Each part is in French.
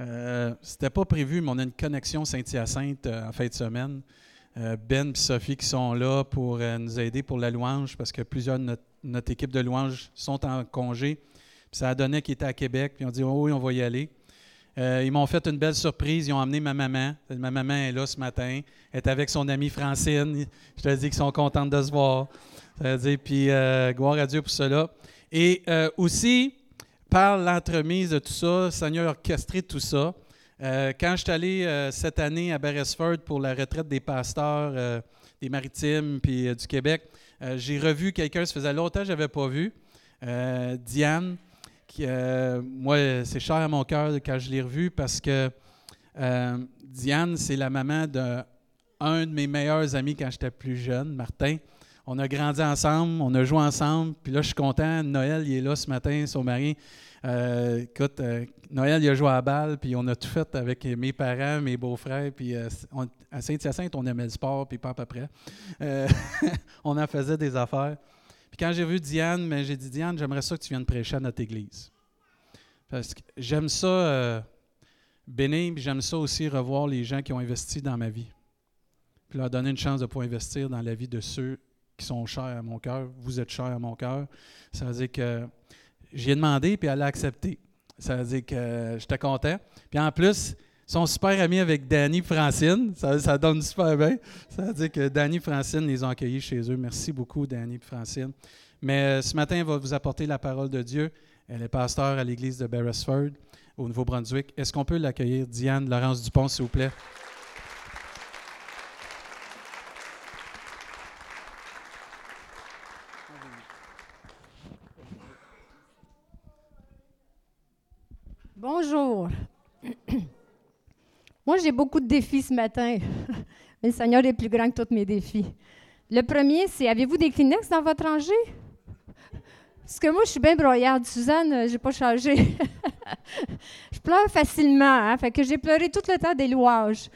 Euh, C'était pas prévu, mais on a une connexion Saint-Hyacinthe euh, en fin de semaine. Euh, ben et Sophie qui sont là pour nous aider pour la louange parce que plusieurs de notre, équipe de louange sont en congé. Ça a donné qu'ils étaient à Québec, puis on dit oh oui, on va y aller. Ils m'ont fait une belle surprise. Ils ont emmené ma maman. Ma maman est là ce matin. Elle est avec son amie Francine. Je te dis qu'ils sont contents de se voir. Ça veut dire, puis gloire à Dieu pour cela. Et aussi, par l'entremise de tout ça, Seigneur a orchestré tout ça. Euh, quand je suis allé euh, cette année à Beresford pour la retraite des pasteurs euh, des Maritimes puis du Québec, j'ai revu quelqu'un, ça faisait longtemps que je n'avais pas vu, Diane, qui, moi, c'est cher à mon cœur quand je l'ai revu parce que Diane, c'est la maman d'un de mes meilleurs amis quand j'étais plus jeune, Martin. On a grandi ensemble, on a joué ensemble, puis là, je suis content. Noël, il est là ce matin, son mari. Euh, écoute, euh, Noël, il a joué à balle, puis on a tout fait avec mes parents, mes beaux-frères, puis euh, à Saint-Hyacinthe, on aimait le sport, puis pas à peu près. On en faisait des affaires. Puis quand j'ai vu Diane, mais j'ai dit, Diane, j'aimerais ça que tu viennes prêcher à notre église. Parce que j'aime ça bénir, puis j'aime ça aussi revoir les gens qui ont investi dans ma vie. Puis leur donner une chance de pouvoir investir dans la vie de ceux qui sont chers à mon cœur. Vous êtes chers à mon cœur. Ça veut dire que j'y ai demandé, puis elle a accepté. Ça veut dire que j'étais content. Puis en plus, ils sont super amis avec Danny et Francine. Ça, ça donne super bien. Ça veut dire que Danny et Francine les ont accueillis chez eux. Merci beaucoup, Danny et Francine. Mais euh, ce matin, elle va vous apporter la parole de Dieu. Elle est pasteur à l'église de Beresford, au Nouveau-Brunswick. Est-ce qu'on peut l'accueillir, Diane Laurence Dupont, s'il vous plaît? Bonjour. Moi, j'ai beaucoup de défis ce matin. Mais le Seigneur est plus grand que tous mes défis. Le premier, c'est avez-vous des Kleenex dans votre rangée? Parce que moi, je suis bien broyarde. Suzanne, euh, j'ai pas changé. je pleure facilement, hein? Fait que j'ai pleuré tout le temps des louages.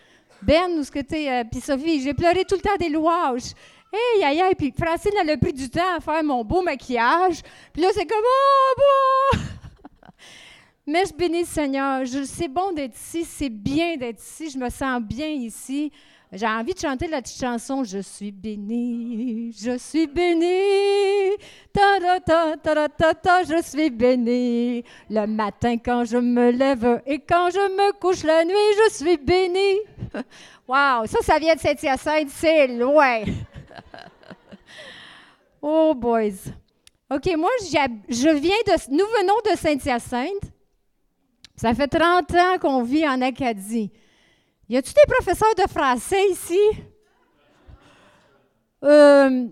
Ben, où ce que t'es, euh, puis Sophie, j'ai pleuré tout le temps des louages. Hey, aïe, aïe, puis Francine, elle a pris du temps à faire mon beau maquillage. Puis là, c'est comme, oh, bon! Mais je bénis le Seigneur. C'est bon d'être ici, c'est bien d'être ici, je me sens bien ici. J'ai envie de chanter la petite chanson Je suis béni, je suis béni, ta ta ta ta ta ta, je suis béni. Le matin quand je me lève et quand je me couche la nuit, je suis béni. Wow, ça, ça vient de Saint-Hyacinthe, c'est loin. oh, boys. OK, moi, je viens de. Nous venons de Saint-Hyacinthe. Ça fait 30 ans qu'on vit en Acadie. Y a-tu des professeurs de français ici? Euh,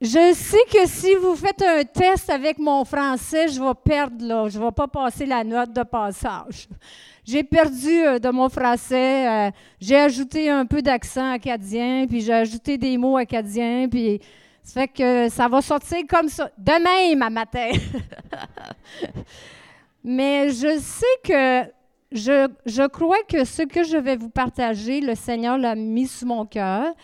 je sais que si vous faites un test avec mon français, je vais perdre là. Je ne vais pas passer la note de passage. J'ai perdu euh, de mon français. euh, j'ai ajouté un peu d'accent acadien, puis j'ai ajouté des mots acadiens, puis ça fait que ça va sortir comme ça. De même à matin. Mais je sais que je, je crois que ce que je vais vous partager, le Seigneur l'a mis sous mon cœur.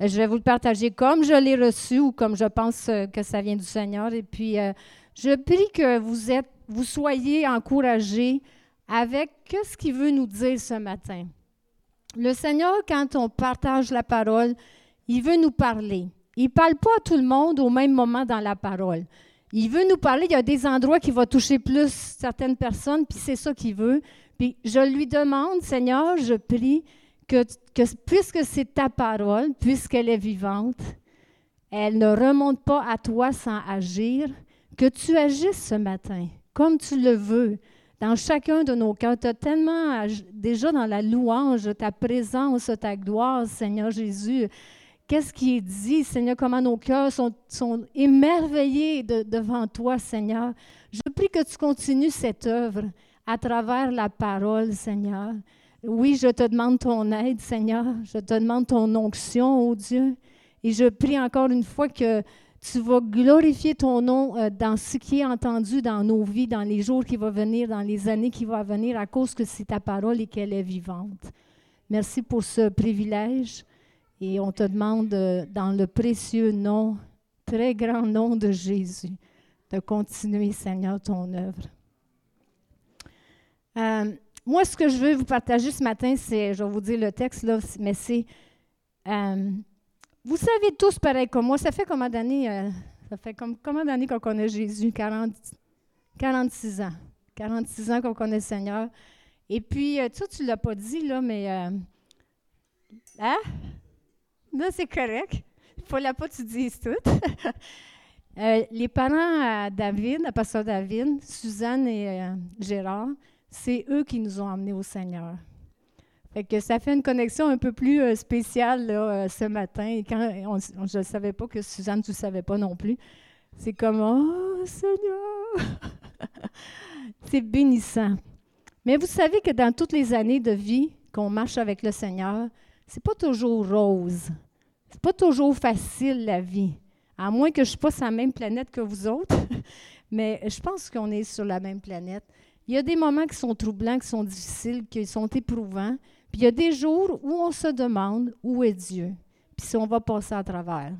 Je vais vous le partager comme je l'ai reçu ou comme je pense euh, que ça vient du Seigneur. Et puis, euh, je prie que vous, êtes, vous soyez encouragés avec ce qu'il veut nous dire ce matin. Le Seigneur, quand on partage la parole, il veut nous parler. Il ne parle pas à tout le monde au même moment dans la parole. Il veut nous parler. Il y a des endroits qui vont toucher plus certaines personnes, puis c'est ça qu'il veut. Puis je lui demande, Seigneur, je prie que, que puisque c'est ta parole, puisqu'elle est vivante, elle ne remonte pas à toi sans agir, que tu agisses ce matin, comme tu le veux, dans chacun de nos cœurs. Tu as tellement déjà dans la louange, ta présence, ta gloire, Seigneur Jésus. Qu'est-ce qui est dit, Seigneur, comment nos cœurs sont, émerveillés de- devant toi, Seigneur? Je prie que tu continues cette œuvre à travers la parole, Seigneur. Oui, je te demande ton aide, Seigneur. Je te demande ton onction, ô Dieu. Et je prie encore une fois que tu vas glorifier ton nom euh, dans ce qui est entendu dans nos vies, dans les jours qui vont venir, dans les années qui vont venir, à cause que c'est ta parole et qu'elle est vivante. Merci pour ce privilège. Et on te demande, euh, dans le précieux nom, très grand nom de Jésus, de continuer, Seigneur, ton œuvre. Euh, moi, ce que je veux vous partager ce matin, c'est, je vais vous dire le texte, là, mais c'est, euh, vous savez tous, pareil comme moi, ça fait combien d'années, ça fait combien d'années qu'on connaît Jésus? 40, 46 ans. 46 ans qu'on connaît Seigneur. Et puis, tu ne l'as pas dit, là, mais, hein? Non, c'est correct. Il ne fallait pas tu dises tout. les parents à David, à Pasteur David, Suzanne et Gérard, c'est eux qui nous ont amenés au Seigneur. Fait que ça fait une connexion un peu plus euh, spéciale euh, ce matin. Et quand je ne savais pas que Suzanne, tu ne savais pas non plus. C'est comme Oh Seigneur! c'est bénissant. Mais vous savez que dans toutes les années de vie qu'on marche avec le Seigneur, c'est pas toujours rose. C'est pas toujours facile la vie. À moins que je ne sois pas sur la même planète que vous autres. Mais je pense qu'on est sur la même planète. Il y a des moments qui sont troublants, qui sont difficiles, qui sont éprouvants. Puis il y a des jours où on se demande où est Dieu, puis si on va passer à travers.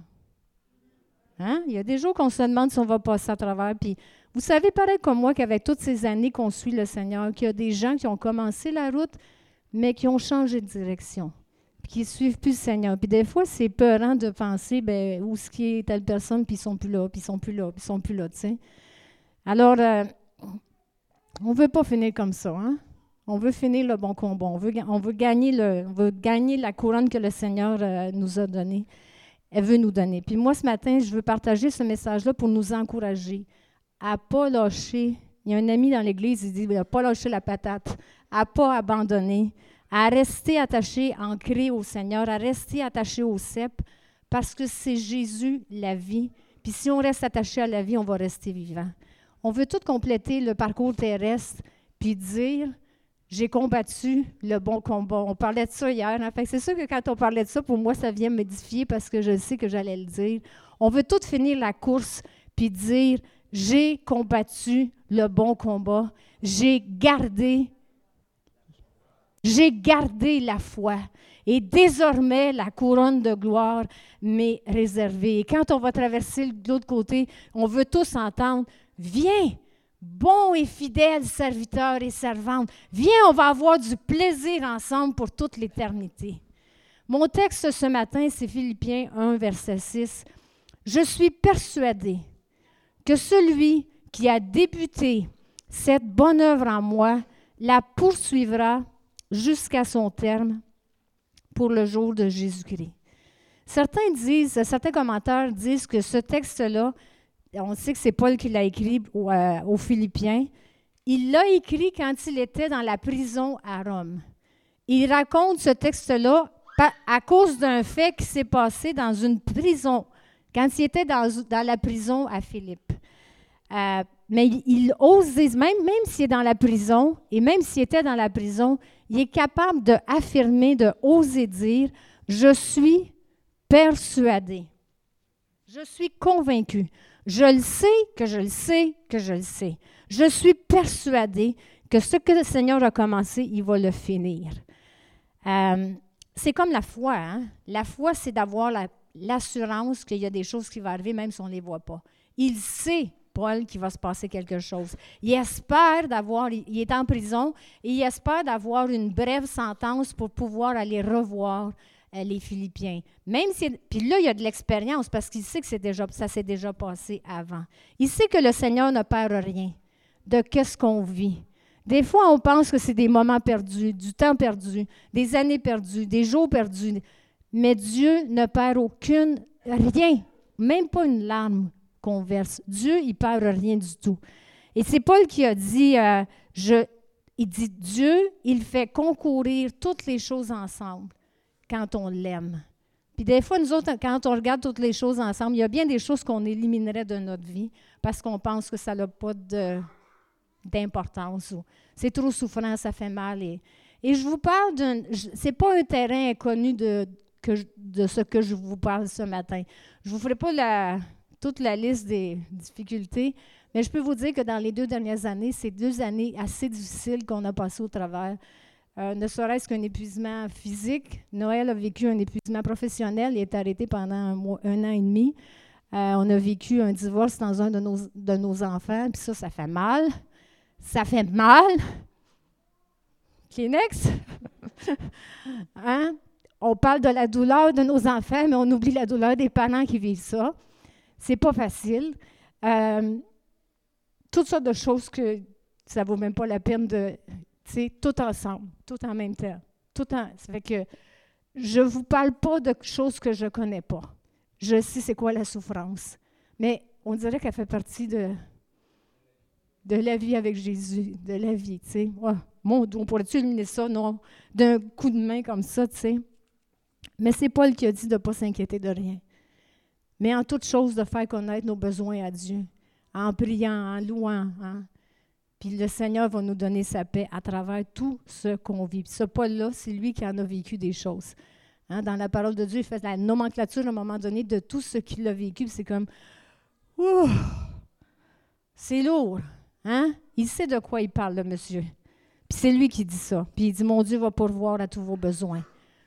Hein? Il y a des jours qu'on se demande si on va passer à travers. Puis vous savez, pareil comme moi, qu'avec toutes ces années qu'on suit le Seigneur, qu'il y a des gens qui ont commencé la route, mais qui ont changé de direction, qui suivent plus le Seigneur. Puis des fois, c'est peurant de penser, ben où est-ce qui est telle personne, puis ils sont plus là, puis ils sont plus là, puis ils sont plus là, tu sais. Alors, euh, on ne veut pas finir comme ça. Hein? On veut finir le bon combat. On veut, on veut, gagner, le, veut gagner la couronne que le Seigneur euh, nous a donnée. Elle veut nous donner. Puis moi, ce matin, je veux partager ce message-là pour nous encourager à ne pas lâcher. Il y a un ami dans l'Église, il dit à pas lâcher la patate, à ne pas abandonner, à rester attaché, ancré au Seigneur, à rester attaché au cep, parce que c'est Jésus la vie. Puis si on reste attaché à la vie, on va rester vivant. On veut tout compléter le parcours terrestre, puis dire j'ai combattu le bon combat. On parlait de ça hier. Hein? c'est sûr que quand on parlait de ça, pour moi, ça vient m'édifier parce que je sais que j'allais le dire. On veut tout finir la course puis dire j'ai combattu le bon combat. J'ai gardé j'ai gardé la foi. Et désormais, la couronne de gloire m'est réservée. Et quand on va traverser l'autre côté, on veut tous entendre Viens, bon et fidèle serviteur et servante. Viens, on va avoir du plaisir ensemble pour toute l'éternité. Mon texte ce matin, c'est Philippiens 1, verset 6. Je suis persuadé que celui qui a débuté cette bonne œuvre en moi la poursuivra jusqu'à son terme pour le jour de Jésus-Christ. Certains disent, certains commentaires disent que ce texte-là on sait que c'est Paul qui l'a écrit euh, aux Philippiens. Il l'a écrit quand il était dans la prison à Rome. Il raconte ce texte-là à cause d'un fait qui s'est passé dans une prison, quand il était dans, la prison à Philippe. Euh, mais il, ose, même, même s'il est dans la prison, et même s'il était dans la prison, il est capable d'affirmer, de oser dire, je suis persuadé. Je suis convaincu. Je le sais que je le sais que je le sais. Je suis persuadée que ce que le Seigneur a commencé, il va le finir. Euh, c'est comme la foi. Hein? La foi, c'est d'avoir l'assurance qu'il y a des choses qui vont arriver, même si on ne les voit pas. Il sait, Paul, qu'il va se passer quelque chose. Il espère d'avoir, il est en prison, et il espère d'avoir une brève sentence pour pouvoir aller revoir euh, les Philippiens. Même si, puis là, il y a de l'expérience parce qu'il sait que c'est déjà, ça s'est déjà passé avant. Il sait que le Seigneur ne perd rien de qu'est-ce qu'on vit. Des fois, on pense que c'est des moments perdus, du temps perdu, des années perdues, des jours perdus. Mais Dieu ne perd aucune, rien, même pas une larme Dieu, il perd rien du tout. Et c'est Paul qui a dit, euh, il dit, Dieu, il fait concourir toutes les choses ensemble quand on l'aime. Puis des fois, nous autres, quand on regarde toutes les choses ensemble, il y a bien des choses qu'on éliminerait de notre vie parce qu'on pense que ça n'a pas d'importance. C'est trop souffrant, ça fait mal. Et, je vous parle d'un... Ce n'est pas un terrain inconnu de, de ce que je vous parle ce matin. Je ne vous ferai pas la, toute la liste des difficultés, mais je peux vous dire que dans les deux dernières années, c'est deux années assez difficiles qu'on a passées au travers. Euh, ne serait-ce qu'un épuisement physique. Noël a vécu un épuisement professionnel. Il est arrêté pendant un, an et demi. Euh, on a vécu un divorce dans un de nos, de nos enfants. Puis ça, ça fait mal. Ça fait mal. Kleenex. hein? On parle de la douleur de nos enfants, mais on oublie la douleur des parents qui vivent ça. C'est pas facile. Euh, toutes sortes de choses que ça vaut même pas la peine de, tu sais, tout ensemble, tout en même temps. Tout en, ça fait que je ne vous parle pas de choses que je ne connais pas. Je sais c'est quoi la souffrance. Mais on dirait qu'elle fait partie de, de la vie avec Jésus, de la vie, tu sais. mon on pourrait-tu éliminer ça, non, d'un coup de main comme ça, tu sais. Mais c'est Paul qui a dit de ne pas s'inquiéter de rien. Mais en toute chose, de faire connaître nos besoins à Dieu, en priant, en louant. Hein. Puis le Seigneur va nous donner sa paix à travers tout ce qu'on vit. Ce Paul-là, c'est lui qui en a vécu des choses. Hein. dans la parole de Dieu, il fait la nomenclature à un moment donné de tout ce qu'il a vécu. C'est comme, c'est lourd. Hein? Il sait de quoi il parle, le monsieur. Puis c'est lui qui dit ça. Puis il dit, mon Dieu va pourvoir à tous vos besoins,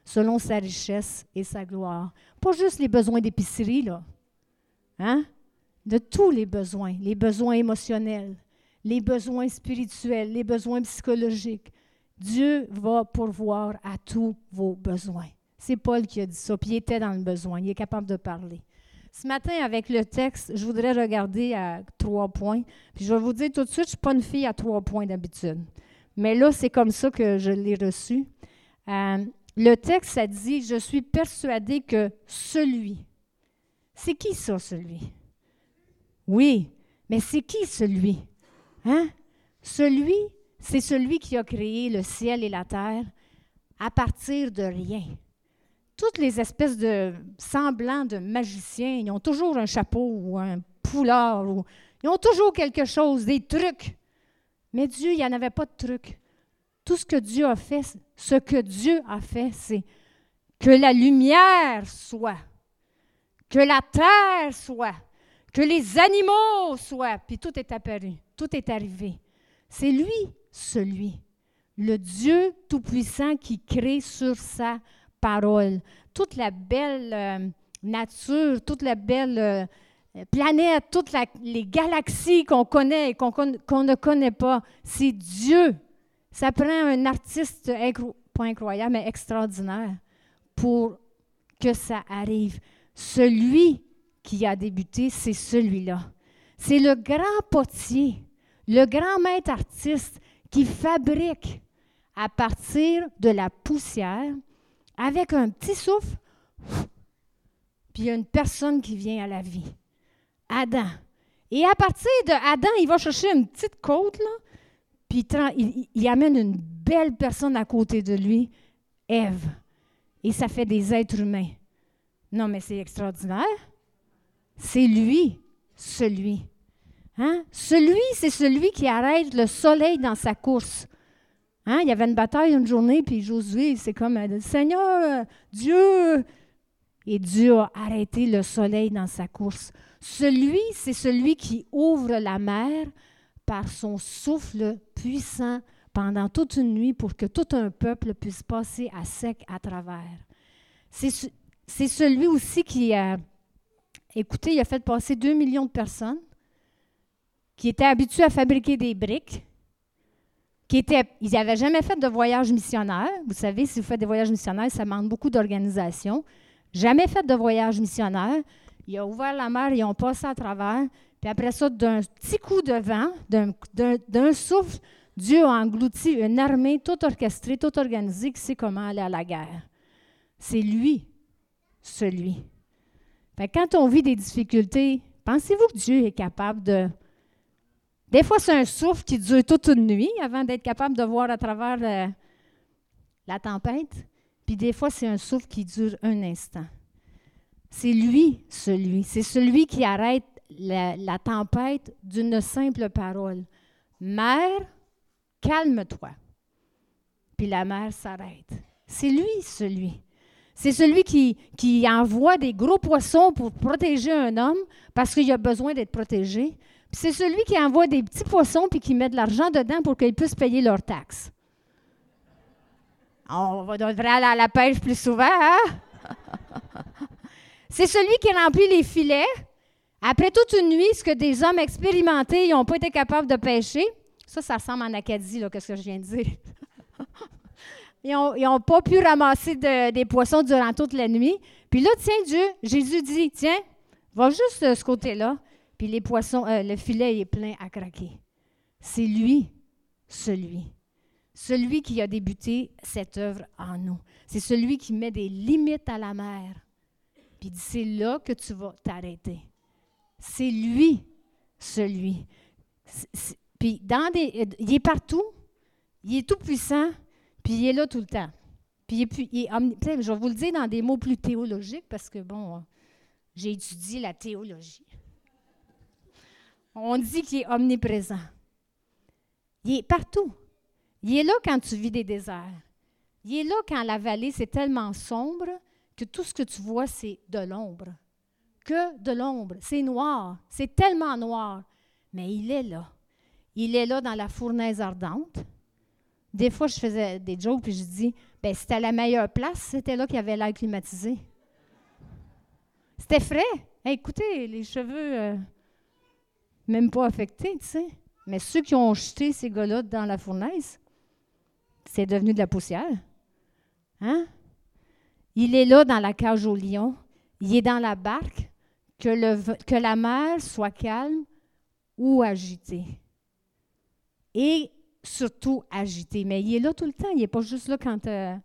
selon sa richesse et sa gloire. Pas juste les besoins d'épicerie, là. Hein? De tous les besoins, les besoins émotionnels, les besoins spirituels, les besoins psychologiques. Dieu va pourvoir à tous vos besoins. C'est Paul qui a dit ça, puis il était dans le besoin, il est capable de parler. Ce matin, avec le texte, je voudrais regarder à trois points. Puis je vais vous dire tout de suite, je ne suis pas une fille à trois points d'habitude. Mais là, c'est comme ça que je l'ai reçu. Euh, le texte, ça dit Je suis persuadé que celui. C'est qui ça, celui? Oui, mais c'est qui celui? Hein? Celui, c'est celui qui a créé le ciel et la terre à partir de rien toutes les espèces de semblants de magiciens, ils ont toujours un chapeau ou un foulard, ou, ils ont toujours quelque chose, des trucs. Mais Dieu, il n'y en avait pas de trucs. Tout ce que Dieu a fait, ce que Dieu a fait, c'est que la lumière soit, que la terre soit, que les animaux soient, puis tout est apparu, tout est arrivé. C'est lui, celui, le Dieu Tout-Puissant qui crée sur sa parole. Toute la belle euh, nature, toute la belle euh, planète, toutes les galaxies qu'on connaît et qu'on ne connaît pas, c'est Dieu. Ça prend un artiste, pas incroyable, mais extraordinaire pour que ça arrive. Celui qui a débuté, c'est celui-là. C'est le grand potier, le grand maître artiste qui fabrique à partir de la poussière avec un petit souffle, puis il y a une personne qui vient à la vie. Adam. Et à partir de Adam, il va chercher une petite côte, là, puis il, amène une belle personne à côté de lui, Ève. Et ça fait des êtres humains. Non, mais c'est extraordinaire. C'est lui, celui. Hein? Celui, c'est celui qui arrête le soleil dans sa course. Hein? Il y avait une bataille une journée, puis Josué, c'est comme Seigneur, Dieu. Et Dieu a arrêté le soleil dans sa course. Celui, c'est celui qui ouvre la mer par son souffle puissant pendant toute une nuit pour que tout un peuple puisse passer à sec à travers. C'est celui aussi qui a, écoutez, il a fait passer deux millions de personnes qui étaient habitués à fabriquer des briques qui ils n'avaient jamais fait de voyage missionnaire. Vous savez, si vous faites des voyages missionnaires, ça demande beaucoup d'organisation. Jamais fait de voyage missionnaire. Il a ouvert la mer, ils ont passé à travers. Puis après ça, d'un petit coup de vent, d'un souffle, Dieu a englouti une armée toute orchestrée, toute organisée, qui sait comment aller à la guerre. C'est lui, celui. quand on vit des difficultés, pensez-vous que Dieu est capable de des fois, c'est un souffle qui dure toute une nuit avant d'être capable de voir à travers la tempête. Puis des fois, c'est un souffle qui dure un instant. C'est lui, celui. C'est celui qui arrête la, tempête d'une simple parole. Mère, calme-toi. Puis la mer s'arrête. C'est lui, celui. C'est celui qui, qui envoie des gros poissons pour protéger un homme parce qu'il a besoin d'être protégé c'est celui qui envoie des petits poissons puis qui met de l'argent dedans pour qu'ils puissent payer leurs taxes. On devrait aller à la pêche plus souvent, hein? C'est celui qui remplit les filets. Après toute une nuit, ce que des hommes expérimentés n'ont pas été capables de pêcher. Ça, ça ressemble en Acadie, qu'est-ce que je viens de dire. ils n'ont pas pu ramasser des poissons durant toute la nuit. Puis là, tiens, Dieu, Jésus dit, tiens, va juste de ce côté-là. Puis les poissons, euh, le filet est plein à craquer. C'est lui, celui. Celui qui a débuté cette œuvre en nous. C'est celui qui met des limites à la mer. Puis dit, c'est là que tu vas t'arrêter. C'est lui, celui. puis dans des, il est partout, il est tout puissant, puis il est là tout le temps. Puis il est, je vais vous le dire dans des mots plus théologiques parce que, bon, j'ai étudié la théologie. On dit qu'il est omniprésent. Il est partout. Il est là quand tu vis des déserts. Il est là quand la vallée, c'est tellement sombre que tout ce que tu vois, c'est de l'ombre. Que de l'ombre. C'est noir. C'est tellement noir. Mais il est là. Il est là dans la fournaise ardente. Des fois, je faisais des jokes puis je dis ben, c'était la meilleure place, c'était là qu'il y avait l'air climatisé. C'était frais. écoutez, les cheveux, euh, même pas affectés, tu sais. Mais ceux qui ont jeté ces gars-là dans la fournaise, c'est devenu de la poussière. Hein? Il est là dans la cage au lion. Il est dans la barque, que, la mer soit calme ou agitée. Et surtout agité. Mais il est là tout le temps. Il n'est pas juste là quand, euh,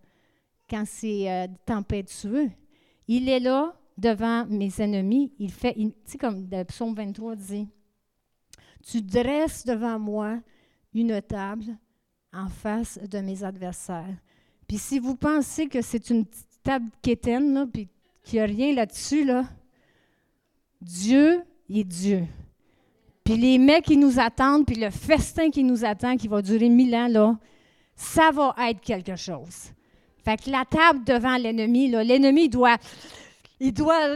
quand c'est euh, tempétueux. Il est là devant mes ennemis. Il fait, tu sais, comme le psaume 23 dit Tu dresses devant moi une table en face de mes adversaires. Puis si vous pensez que c'est une table quétaine, là, puis qu'il n'y a rien là-dessus, là, Dieu, est Dieu. Puis les mecs qui nous attendent, puis le festin qui nous attend, qui va durer mille ans, là, ça va être quelque chose. Fait que la table devant l'ennemi, l'ennemi doit, il doit,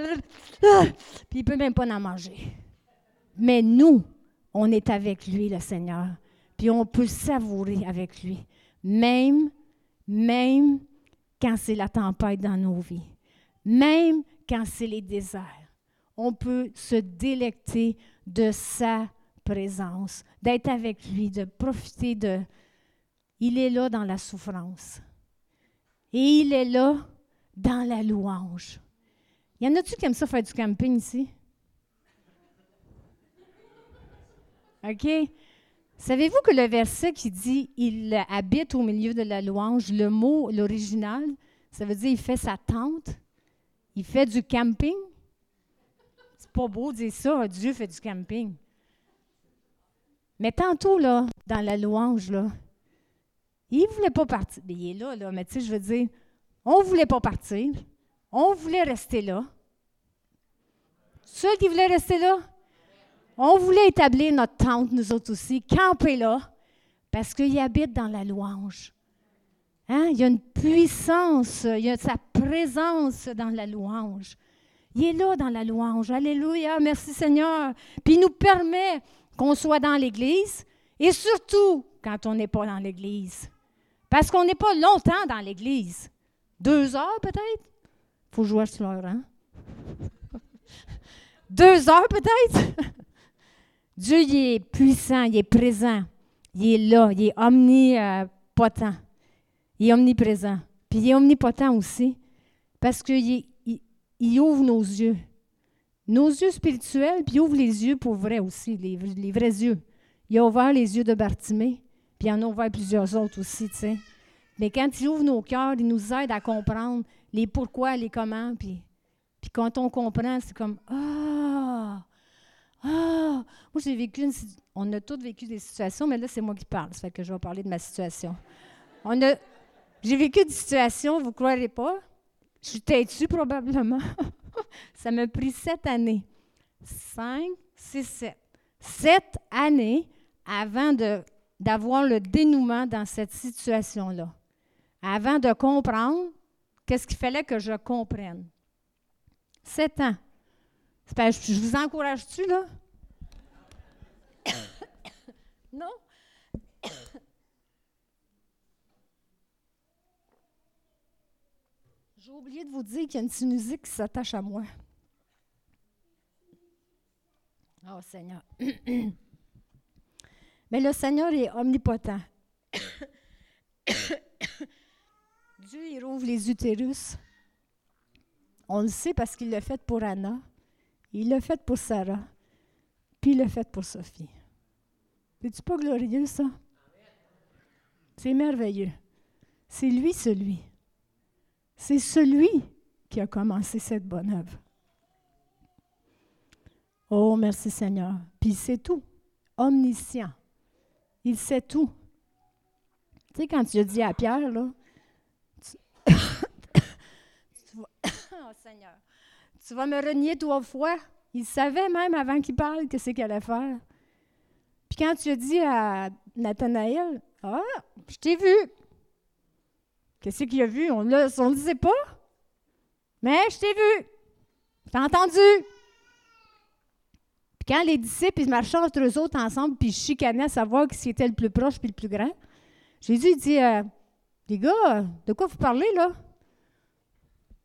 puis il peut même pas en manger. Mais nous, on est avec lui, le Seigneur, puis on peut savourer avec lui, même, même quand c'est la tempête dans nos vies, même quand c'est les déserts. On peut se délecter de sa présence, d'être avec lui, de profiter de... Il est là dans la souffrance. Et il est là dans la louange. Y en a-tu qui aiment ça faire du camping ici? OK? Savez-vous que le verset qui dit il habite au milieu de la louange, le mot, l'original, ça veut dire il fait sa tente, il fait du camping? Pas beau de dire ça, Dieu fait du camping. Mais tantôt, là, dans la louange, là, il ne voulait pas partir. Il est là, là, mais tu sais, je veux dire, on ne voulait pas partir. On voulait rester là. Ceux qui voulaient rester là, on voulait établir notre tente, nous autres aussi, camper là, parce qu'il habite dans la louange. Hein? Il y a une puissance, il y a sa présence dans la louange. Il est là dans la louange. Alléluia, merci Seigneur. Puis il nous permet qu'on soit dans l'Église et surtout quand on n'est pas dans l'Église. Parce qu'on n'est pas longtemps dans l'Église. Deux heures peut-être? Faut jouer sur l'heure, hein? Deux heures peut-être? Dieu, il est puissant, il est présent. Il est là, il est omnipotent. Il est omniprésent. Puis il est omnipotent aussi parce qu'il est il ouvre nos yeux. Nos yeux spirituels, puis il ouvre les yeux pour vrai aussi, les, vrais yeux. Il a ouvert les yeux de Bartimée, puis il en a ouvert plusieurs autres aussi, tu sais. Mais quand il ouvre nos cœurs, il nous aide à comprendre les pourquoi, les comment, puis, puis quand on comprend, c'est comme Ah! Ah! Moi, j'ai vécu une On a tous vécu des situations, mais là, c'est moi qui parle, ça fait que je vais parler de ma situation. On a... J'ai vécu des situations, vous ne croirez pas, je suis têtue probablement? ça m'a pris sept années. Cinq, six, sept. Sept années avant d'avoir le dénouement dans cette situation-là. Avant de comprendre qu'est-ce qu'il fallait que je comprenne. Sept ans. Je vous encourage-tu, là? non? Oublié de vous dire qu'il y a une musique qui s'attache à moi. Oh Seigneur. Mais le Seigneur est omnipotent. Dieu, il rouvre les utérus. On le sait parce qu'il l'a fait pour Anna, il l'a fait pour Sarah, puis il l'a fait pour Sophie. C'est-tu pas glorieux, ça? C'est merveilleux. C'est lui, celui. C'est celui qui a commencé cette bonne œuvre. Oh, merci Seigneur. Puis c'est tout. Omniscient. Il sait tout. Tu sais, quand tu as dit à Pierre, là, tu, oh, Seigneur, tu vas me renier trois fois. Il savait même avant qu'il parle que c'est qu'il allait faire. Puis quand tu as dit à Nathanaël, Ah, je t'ai vu. Qu'est-ce qu'il a vu? On ne le disait pas. Mais je t'ai vu. T'as entendu. Puis quand les disciples marchaient entre eux autres ensemble, puis ils chicanaient à savoir qui était le plus proche puis le plus grand, Jésus dit euh, Les gars, de quoi vous parlez là?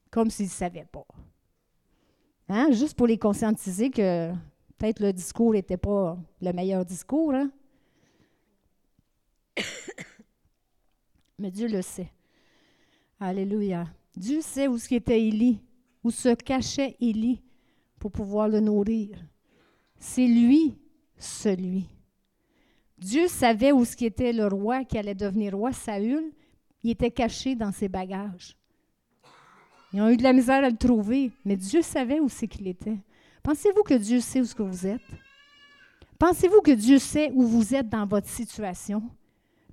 Comme s'ils ne savaient pas. Hein? Juste pour les conscientiser que peut-être le discours n'était pas le meilleur discours. Hein? Mais Dieu le sait. Alléluia. Dieu sait où était Élie, où se cachait Élie pour pouvoir le nourrir. C'est lui, celui. Dieu savait où ce était le roi qui allait devenir roi, Saül. Il était caché dans ses bagages. Ils ont eu de la misère à le trouver, mais Dieu savait où c'est qu'il était. Pensez-vous que Dieu sait où ce que vous êtes? Pensez-vous que Dieu sait où vous êtes dans votre situation,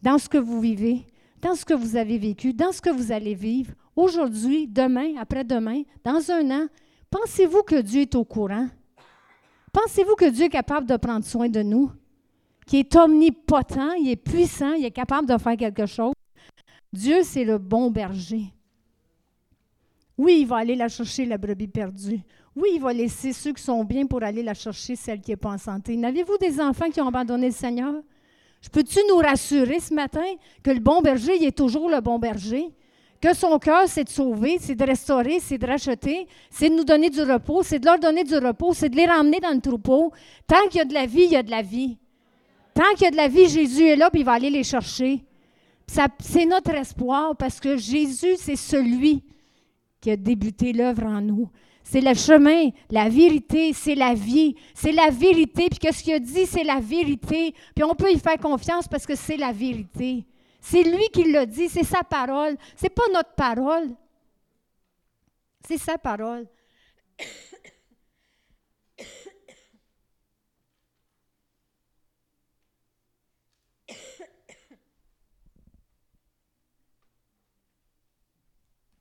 dans ce que vous vivez, dans ce que vous avez vécu, dans ce que vous allez vivre, aujourd'hui, demain, après-demain, dans un an? Pensez-vous que Dieu est au courant? Pensez-vous que Dieu est capable de prendre soin de nous? Qui est omnipotent, il est puissant, il est capable de faire quelque chose? Dieu, c'est le bon berger. Oui, il va aller la chercher, la brebis perdue. Oui, il va laisser ceux qui sont bien pour aller la chercher, celle qui n'est pas en santé. N'avez-vous des enfants qui ont abandonné le Seigneur? Je peux-tu nous rassurer ce matin que le bon berger, il est toujours le bon berger? Que son cœur, c'est de sauver, c'est de restaurer, c'est de racheter, c'est de nous donner du repos, c'est de leur donner du repos, c'est de les ramener dans le troupeau. Tant qu'il y a de la vie, il y a de la vie. Tant qu'il y a de la vie, Jésus est là, puis il va aller les chercher. C'est notre espoir parce que Jésus, c'est celui qui a débuté l'œuvre en nous. C'est le chemin, la vérité, c'est la vie. C'est la vérité, puis ce qu'il a dit, c'est la vérité. Puis on peut y faire confiance parce que c'est la vérité. C'est lui qui l'a dit, c'est sa parole. C'est pas notre parole. C'est sa parole.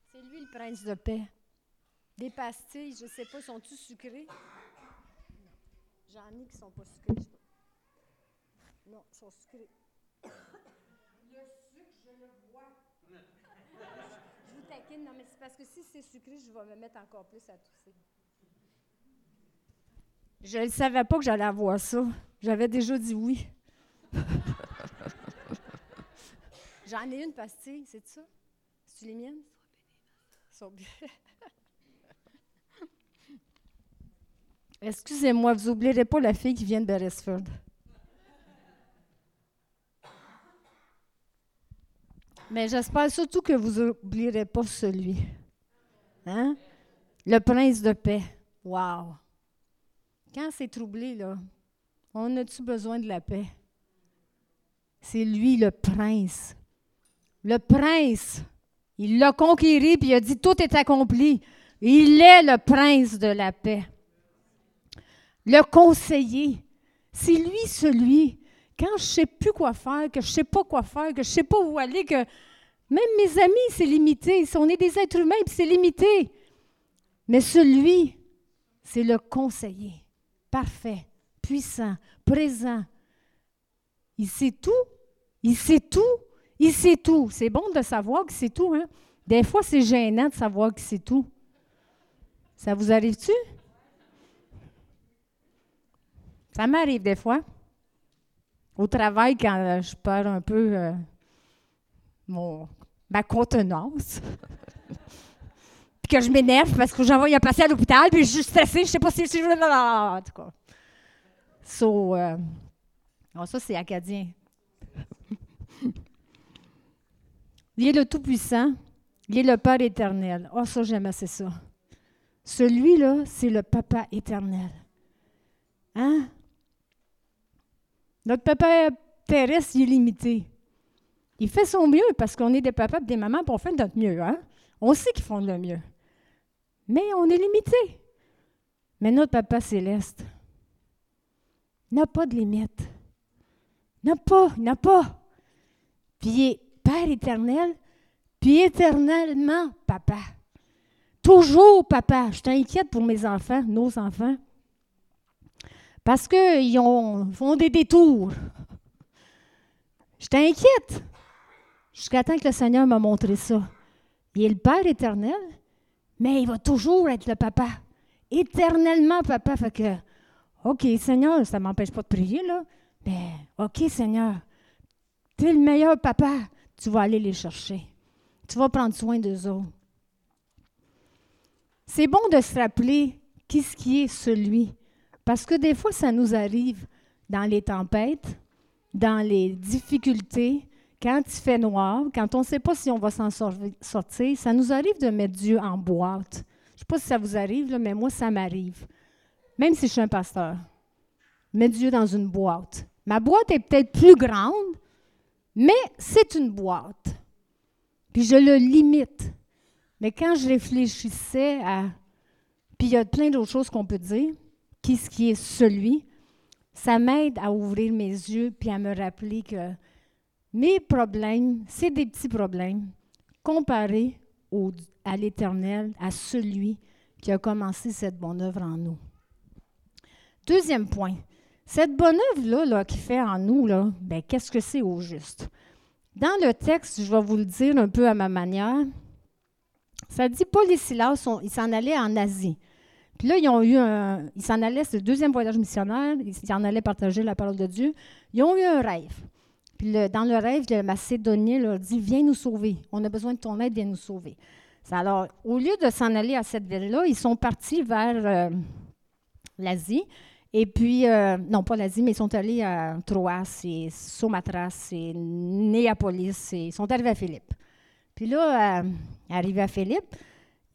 C'est lui le prince de paix. Des pastilles, je ne sais pas, sont-ils sucrées? J'en ai qui ne sont pas sucrées. Non, ils sont sucrées. Le sucre, je le vois. je vous taquine, non, mais c'est parce que si c'est sucré, je vais me mettre encore plus à tousser. Je ne savais pas que j'allais avoir ça. J'avais déjà dit oui. J'en ai une pastille, c'est ça? C'est-tu les miennes? Sont bien. Excusez-moi, vous n'oublierez pas la fille qui vient de Beresford. Mais j'espère surtout que vous n'oublierez pas celui. Hein? Le prince de paix. Wow! Quand c'est troublé, là, on a-tu besoin de la paix? C'est lui le prince. Le prince. Il l'a conquéri, puis il a dit tout est accompli. Il est le prince de la paix le conseiller. C'est lui celui, quand je ne sais plus quoi faire, que je ne sais pas quoi faire, que je ne sais pas où aller, que même mes amis, c'est limité. On est des êtres humains, c'est limité. Mais celui, c'est le conseiller. Parfait, puissant, présent. Il sait tout. Il sait tout. Il sait tout. C'est bon de savoir que c'est tout. Hein? Des fois, c'est gênant de savoir que c'est tout. Ça vous arrive-tu? Ça m'arrive des fois. Au travail, quand euh, je perds un peu euh, mon, ma contenance. puis que je m'énerve parce que j'envoie un patient à l'hôpital, puis je suis stressée, je sais pas si je suis. En tout cas. So, euh, oh, ça, c'est acadien. Il est le Tout-Puissant, Il est le Père éternel. Oh, ça, j'aime assez ça. Celui-là, c'est le Papa éternel. Hein? Notre Papa terrestre, il est limité. Il fait son mieux parce qu'on est des papas et des mamans, pour on fait notre mieux. Hein? On sait qu'ils font le mieux. Mais on est limité. Mais notre Papa céleste n'a pas de limite. N'a pas, n'a pas. Puis il est Père éternel, puis éternellement Papa. Toujours Papa. Je t'inquiète pour mes enfants, nos enfants. Parce qu'ils font des détours. Je t'inquiète. Jusqu'à temps que le Seigneur m'a montré ça. Il est le Père éternel, mais il va toujours être le Papa. Éternellement Papa. Fait que, OK, Seigneur, ça ne m'empêche pas de prier, là. Mais, OK, Seigneur, tu es le meilleur Papa. Tu vas aller les chercher. Tu vas prendre soin d'eux autres. C'est bon de se rappeler qui ce qui est celui. Parce que des fois, ça nous arrive dans les tempêtes, dans les difficultés, quand il fait noir, quand on ne sait pas si on va s'en sortir, ça nous arrive de mettre Dieu en boîte. Je ne sais pas si ça vous arrive, mais moi, ça m'arrive. Même si je suis un pasteur. Mettre Dieu dans une boîte. Ma boîte est peut-être plus grande, mais c'est une boîte. Puis je le limite. Mais quand je réfléchissais à... Puis il y a plein d'autres choses qu'on peut dire. Qui qui est celui? Ça m'aide à ouvrir mes yeux puis à me rappeler que mes problèmes, c'est des petits problèmes comparés à l'Éternel, à celui qui a commencé cette bonne œuvre en nous. Deuxième point, cette bonne œuvre-là là, qui fait en nous, ben, qu'est-ce que c'est au juste? Dans le texte, je vais vous le dire un peu à ma manière. Ça dit Paul et Silas, ils s'en allaient en Asie. Puis là, ils ont eu un. Ils s'en allaient, c'est le deuxième voyage missionnaire, ils s'en allaient partager la parole de Dieu. Ils ont eu un rêve. Puis dans le rêve, le Macédonien leur dit Viens nous sauver. On a besoin de ton aide, viens nous sauver. Alors, au lieu de s'en aller à cette ville-là, ils sont partis vers euh, l'Asie. Et puis, euh, non pas l'Asie, mais ils sont allés à Troas et Somatras et Néapolis et ils sont arrivés à Philippe. Puis là, euh, arrivés à Philippe,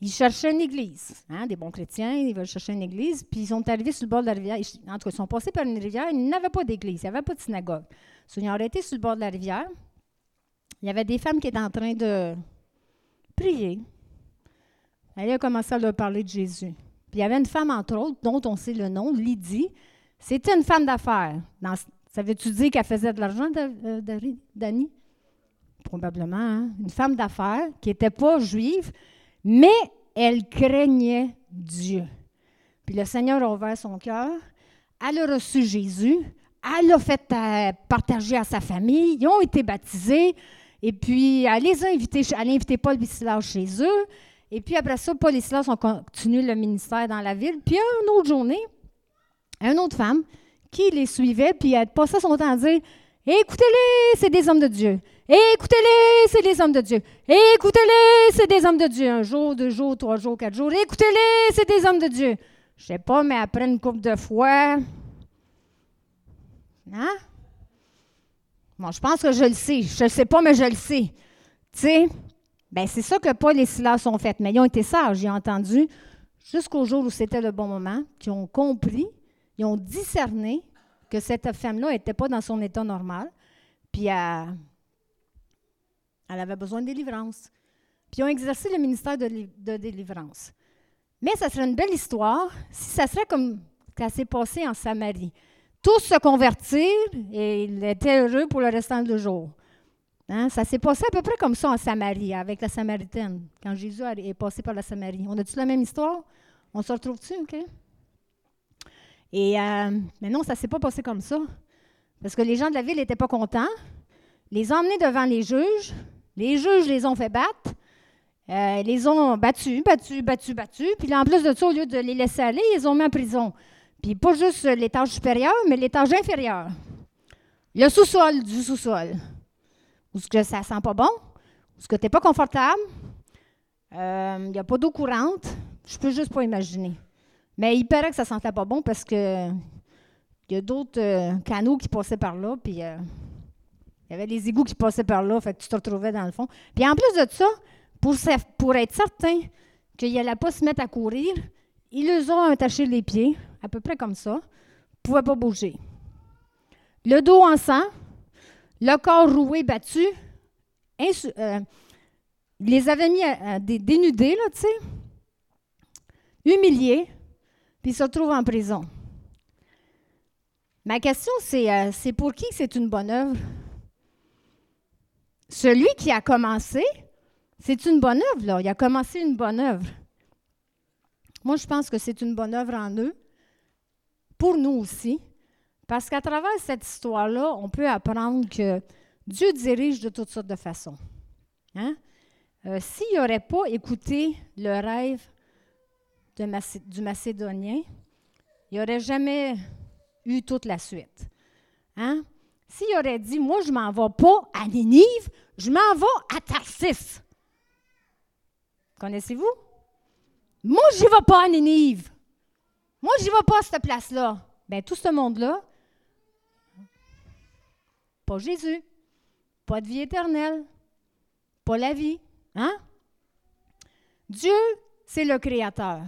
ils cherchaient une église. Hein, des bons chrétiens, ils veulent chercher une église. Puis ils sont arrivés sur le bord de la rivière. En tout cas, ils sont passés par une rivière. Ils n'avaient pas d'église, il n'y avait pas de synagogue. ils ont arrêté sur le bord de la rivière. Il y avait des femmes qui étaient en train de prier. Elle a commencé à leur parler de Jésus. Puis il y avait une femme, entre autres, dont on sait le nom, Lydie. C'était une femme d'affaires. Ça veut-tu dire qu'elle faisait de l'argent, euh, Dani? Probablement. Hein? Une femme d'affaires qui n'était pas juive, mais elle craignait Dieu. Puis le Seigneur a ouvert son cœur. Elle a reçu Jésus. Elle l'a fait euh, partager à sa famille. Ils ont été baptisés. Et puis, elle les a invités, elle a invité Paul Silas chez eux. Et puis après ça, Paul et Silas ont continué le ministère dans la ville. Puis une autre journée, une autre femme qui les suivait, puis elle passait son temps à dire Écoutez-les, c'est des hommes de Dieu. Écoutez-les, c'est des hommes de Dieu. Écoutez-les, c'est des hommes de Dieu. Un jour, deux jours, trois jours, quatre jours. Écoutez-les, c'est des hommes de Dieu. Je sais pas, mais après une couple de fois. Hein? Bon, je pense que je le sais. Je ne sais pas, mais je le sais. Tu sais, Bien, c'est ça que Paul et Silas ont fait. Mais ils ont été sages, j'ai entendu, jusqu'au jour où c'était le bon moment, qui ont compris, ils ont discerné que cette femme-là n'était pas dans son état normal, puis elle, avait besoin de délivrance. Puis ils ont exercé le ministère de, délivrance. Mais ça serait une belle histoire si ça serait comme ça s'est passé en Samarie. Tous se convertirent et ils étaient heureux pour le restant du jour. Hein? Ça s'est passé à peu près comme ça en Samarie, avec la Samaritaine, quand Jésus est passé par la Samarie. On a-tu la même histoire? On se retrouve-tu? OK? Et, euh, mais non, ça ne s'est pas passé comme ça. Parce que les gens de la ville n'étaient pas contents. Les ont emmenés devant les juges. Les juges les ont fait battre. Euh, les ont battus, battus, battus, battus. Puis en plus de ça, au lieu de les laisser aller, ils ont mis en prison. Puis pas juste l'étage supérieur, mais l'étage inférieur. Le sous-sol du sous-sol ou ce que ça sent pas bon, ou ce que tu n'es pas confortable, il euh, n'y a pas d'eau courante, je peux juste pas imaginer. Mais il paraît que ça sentait pas bon parce que il y a d'autres euh, canaux qui passaient par là, il y avait des égouts qui passaient par là, fait que tu te retrouvais dans le fond. Puis en plus de ça, pour, être certain qu'il n'allait pas se mettre à courir, ils les ont attachés les pieds, à peu près comme ça, ne pouvaient pas bouger. Le dos en sang, le corps roué, battu, euh, il les avait mis dénudés, là, tu sais, humiliés, puis ils se retrouvent en prison. Ma question, c'est euh, c'est pour qui c'est une bonne œuvre? Celui qui a commencé, c'est une bonne œuvre, là. Il a commencé une bonne œuvre. Moi, je pense que c'est une bonne œuvre en eux, pour nous aussi, parce qu'à travers cette histoire-là, on peut apprendre que Dieu dirige de toutes sortes de façons. Hein? Euh, s'il n'aurait pas écouté le rêve du Macédonien, il n'aurait jamais eu toute la suite. Hein? S'il aurait dit, moi, je m'en vais pas à Ninive, je m'en vais à Tarsis. Connaissez-vous? Moi, je n'y vais pas à Ninive. Moi, je n'y vais pas à cette place-là. Bien, tout ce monde-là, pas Jésus, pas de vie éternelle, pas la vie. Hein? Dieu, c'est le Créateur.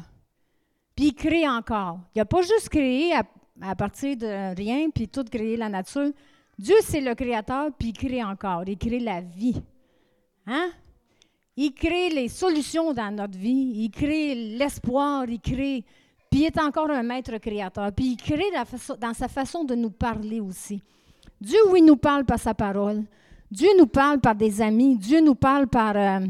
Puis il crée encore. Il n'a pas juste créé à, partir de rien, puis tout créé la nature. Dieu, c'est le Créateur, puis il crée encore. Il crée la vie. Hein? Il crée les solutions dans notre vie. Il crée l'espoir. Il crée. Puis il est encore un maître créateur. Puis il crée dans sa façon de nous parler aussi. Dieu, oui, nous parle par sa parole. Dieu nous parle par des amis. Dieu nous parle par euh,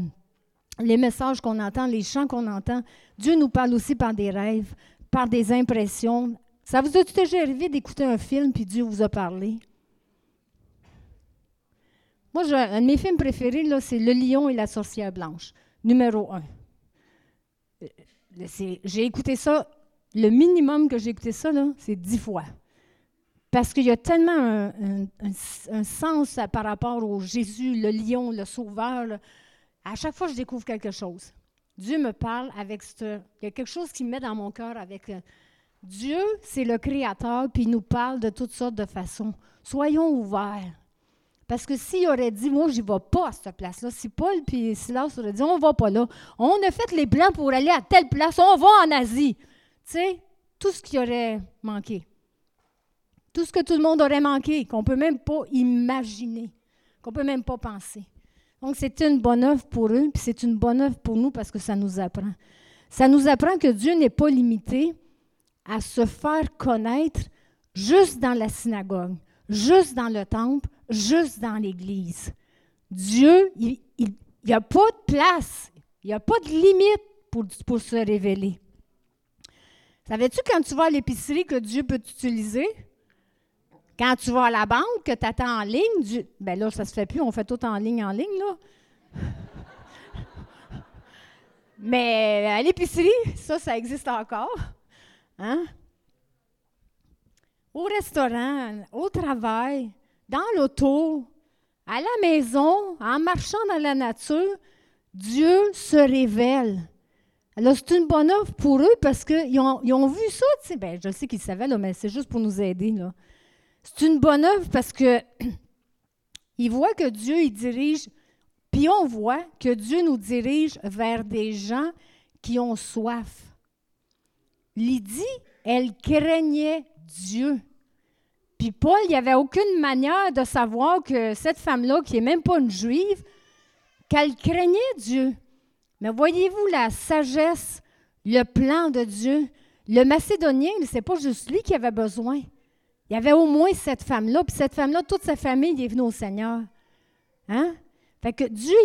les messages qu'on entend, les chants qu'on entend. Dieu nous parle aussi par des rêves, par des impressions. Ça vous a tout déjà arrivé d'écouter un film puis Dieu vous a parlé? Moi, un de mes films préférés, c'est Le lion et la sorcière blanche, numéro un. Euh, j'ai écouté ça, le minimum que j'ai écouté ça, c'est dix fois. Parce qu'il y a tellement un, sens par rapport au Jésus, le lion, le sauveur. À chaque fois, je découvre quelque chose. Dieu me parle avec ce. Il y a quelque chose qui me met dans mon cœur avec. Euh, Dieu, c'est le Créateur, puis il nous parle de toutes sortes de façons. Soyons ouverts. Parce que s'il aurait dit, moi, je ne vais pas à cette place-là, si Paul puis Silas auraient dit, on va pas là, on a fait les plans pour aller à telle place, on va en Asie. Tu sais, tout ce qui aurait manqué tout ce que tout le monde aurait manqué, qu'on ne peut même pas imaginer, qu'on ne peut même pas penser. Donc, c'est une bonne œuvre pour eux, puis c'est une bonne œuvre pour nous parce que ça nous apprend. Ça nous apprend que Dieu n'est pas limité à se faire connaître juste dans la synagogue, juste dans le temple, juste dans l'Église. Dieu, il n'y a pas de place, il n'y a pas de limite pour, se révéler. Savais-tu quand tu vas à l'épicerie que Dieu peut t'utiliser? Quand tu vas à la banque, que tu attends en ligne, ben là, ça se fait plus, on fait tout en ligne, en ligne, là. Mais à l'épicerie, ça, ça existe encore. Hein? Au restaurant, au travail, dans l'auto, à la maison, en marchant dans la nature, Dieu se révèle. Alors, c'est une bonne offre pour eux parce qu'ils ont, ils ont vu ça. Ben, je sais qu'ils savaient, mais c'est juste pour nous aider. Là. C'est une bonne œuvre parce que il voit que Dieu dirige, puis on voit que Dieu nous dirige vers des gens qui ont soif. Lydie, elle craignait Dieu. Puis Paul, il n'y avait aucune manière de savoir que cette femme-là, qui n'est même pas une juive, qu'elle craignait Dieu. Mais voyez-vous la sagesse, le plan de Dieu? Le Macédonien, ce n'est pas juste lui qui avait besoin. Il y avait au moins cette femme-là, puis cette femme-là, toute sa famille est venue au Seigneur. Hein? Fait que Dieu,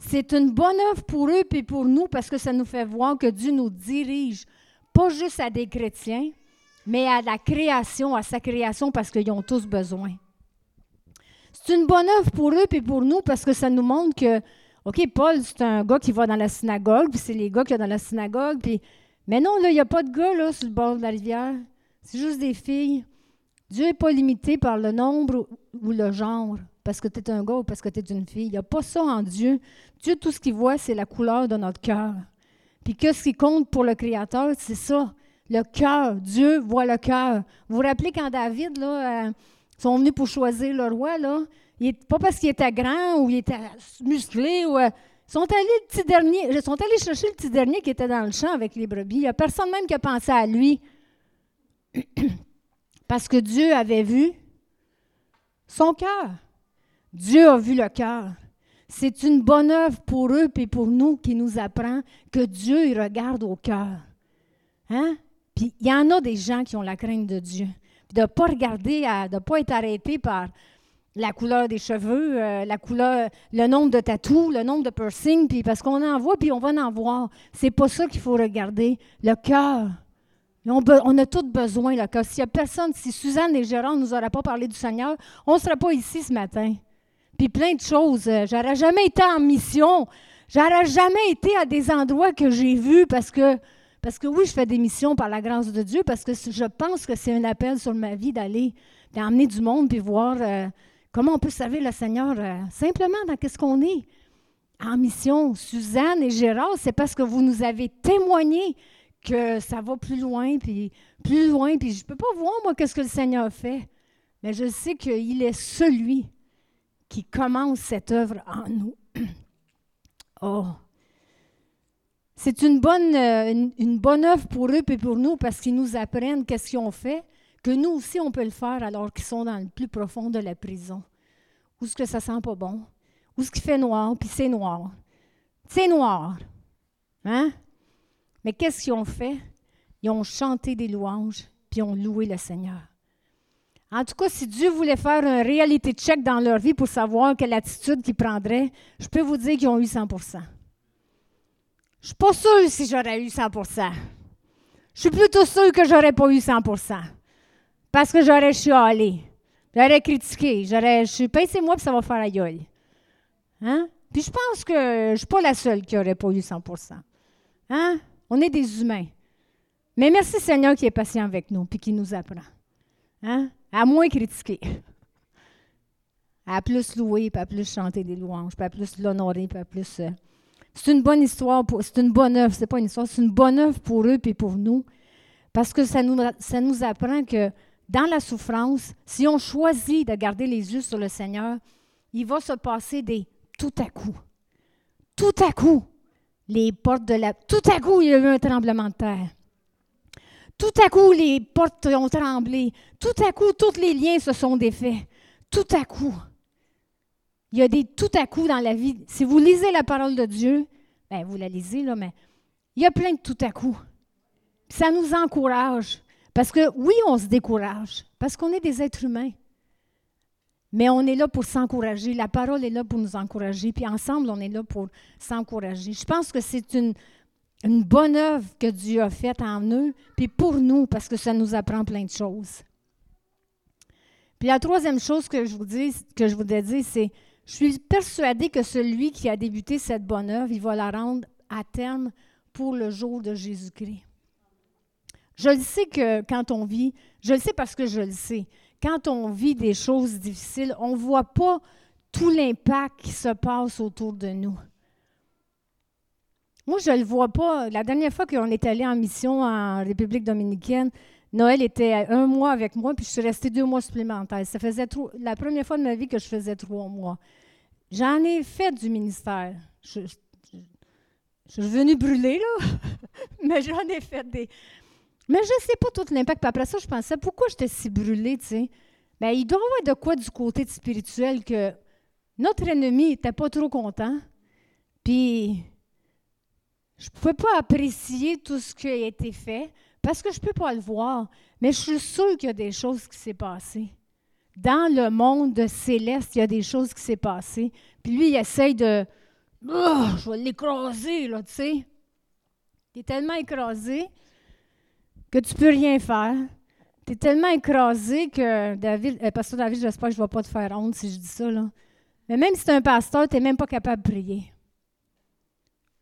c'est une bonne œuvre pour eux et pour nous parce que ça nous fait voir que Dieu nous dirige, pas juste à des chrétiens, mais à la création, à sa création parce qu'ils ont tous besoin. C'est une bonne œuvre pour eux et pour nous parce que ça nous montre que, OK, Paul, c'est un gars qui va dans la synagogue, puis c'est les gars qui sont dans la synagogue, puis, mais non, là, il n'y a pas de gars là, sur le bord de la rivière. C'est juste des filles. Dieu n'est pas limité par le nombre ou le genre, parce que tu es un gars ou parce que tu es une fille. Il n'y a pas ça en Dieu. Dieu, tout ce qu'il voit, c'est la couleur de notre cœur. Puis que ce qui compte pour le Créateur, c'est ça, le cœur. Dieu voit le cœur. Vous vous rappelez quand David, là, euh, sont venus pour choisir le roi, là, il, pas parce qu'il était grand ou il était musclé, ou, euh, sont allés le petit dernier, sont allés chercher le petit dernier qui était dans le champ avec les brebis. Il n'y a personne même qui a pensé à lui. Parce que Dieu avait vu son cœur. Dieu a vu le cœur. C'est une bonne œuvre pour eux et pour nous qui nous apprend que Dieu il regarde au cœur. Hein? Puis il y en a des gens qui ont la crainte de Dieu. de ne pas regarder, de ne pas être arrêté par la couleur des cheveux, euh, la couleur, le nombre de tatous, le nombre de piercings, puis parce qu'on en voit, puis on va en voir. C'est pas ça qu'il faut regarder. Le cœur. On, on, a tous besoin, le cœur. S'il n'y a personne, si Suzanne et Gérard ne nous auraient pas parlé du Seigneur, on ne serait pas ici ce matin. Puis plein de choses. Euh, j'aurais jamais été en mission. J'aurais jamais été à des endroits que j'ai vus parce que, parce que oui, je fais des missions par la grâce de Dieu, parce que je pense que c'est un appel sur ma vie d'aller, d'emmener du monde puis voir. Euh, Comment on peut servir le Seigneur euh, simplement dans qu'est-ce qu'on est en mission? Suzanne et Gérard, c'est parce que vous nous avez témoigné que ça va plus loin, puis plus loin, puis je ne peux pas voir, moi, qu'est-ce que le Seigneur fait. Mais je sais qu'il est celui qui commence cette œuvre en nous. oh! C'est une bonne, euh, une, œuvre pour eux et pour nous parce qu'ils nous apprennent qu'est-ce qu'ils ont fait que nous aussi, on peut le faire alors qu'ils sont dans le plus profond de la prison. Où est-ce que ça sent pas bon? Où est-ce qu'il fait noir, puis c'est noir. C'est noir. Hein? Mais qu'est-ce qu'ils ont fait? Ils ont chanté des louanges, puis ont loué le Seigneur. En tout cas, si Dieu voulait faire un réalité check dans leur vie pour savoir quelle attitude qu'ils prendraient, je peux vous dire qu'ils ont eu 100 Je suis pas sûre si j'aurais eu 100% Je suis plutôt sûre que j'aurais pas eu 100% parce que j'aurais chialé. J'aurais critiqué. J'aurais. Je moi puis ça va faire la gueule. Hein? Puis je pense que je suis pas la seule qui n'aurait pas eu 100% Hein? On est des humains. Mais merci Seigneur qui est patient avec nous puis qui nous apprend. Hein? À moins critiquer. À plus louer, à plus chanter des louanges, à plus l'honorer, à plus. Euh, c'est une bonne histoire, c'est une bonne œuvre, c'est pas une histoire, c'est une bonne œuvre pour eux et pour nous. Parce que ça nous, ça nous apprend que dans la souffrance, si on choisit de garder les yeux sur le Seigneur, il va se passer des tout à coup. Tout à coup, les portes de la... Tout à coup, il y a eu un tremblement de terre. Tout à coup, les portes ont tremblé. Tout à coup, tous les liens se sont défaits. Tout à coup. Il y a des tout à coup dans la vie. Si vous lisez la parole de Dieu, ben vous la lisez, là, mais il y a plein de tout à coup. Ça nous encourage. Parce que oui, on se décourage, parce qu'on est des êtres humains. Mais on est là pour s'encourager. La parole est là pour nous encourager. Puis ensemble, on est là pour s'encourager. Je pense que c'est une, une bonne œuvre que Dieu a faite en eux, puis pour nous, parce que ça nous apprend plein de choses. Puis la troisième chose que je vous dis, que je voudrais dire, c'est je suis persuadée que celui qui a débuté cette bonne œuvre, il va la rendre à terme pour le jour de Jésus-Christ. Je le sais que quand on vit, je le sais parce que je le sais, quand on vit des choses difficiles, on ne voit pas tout l'impact qui se passe autour de nous. Moi, je ne le vois pas. La dernière fois qu'on est allé en mission en République dominicaine, Noël était un mois avec moi, puis je suis restée deux mois supplémentaires. Ça faisait la première fois de ma vie que je faisais trois mois. J'en ai fait du ministère. Je, suis venue brûler, là, mais j'en ai fait des. Mais je ne sais pas tout l'impact. Puis après ça, je pensais, pourquoi j'étais si brûlée, tu sais? Bien, il doit y avoir de quoi du côté spirituel que notre ennemi n'était pas trop content. Puis, je ne pouvais pas apprécier tout ce qui a été fait parce que je ne peux pas le voir. Mais je suis sûre qu'il y a des choses qui s'est passées. Dans le monde céleste, il y a des choses qui s'est passées. Puis lui, il essaye de. Oh, je vais l'écraser, là, tu sais. Il est tellement écrasé que tu ne peux rien faire. Tu es tellement écrasé que David, euh, pasteur David, j'espère que je ne vais pas te faire honte si je dis ça. Là. Mais même si tu es un pasteur, tu n'es même pas capable de prier.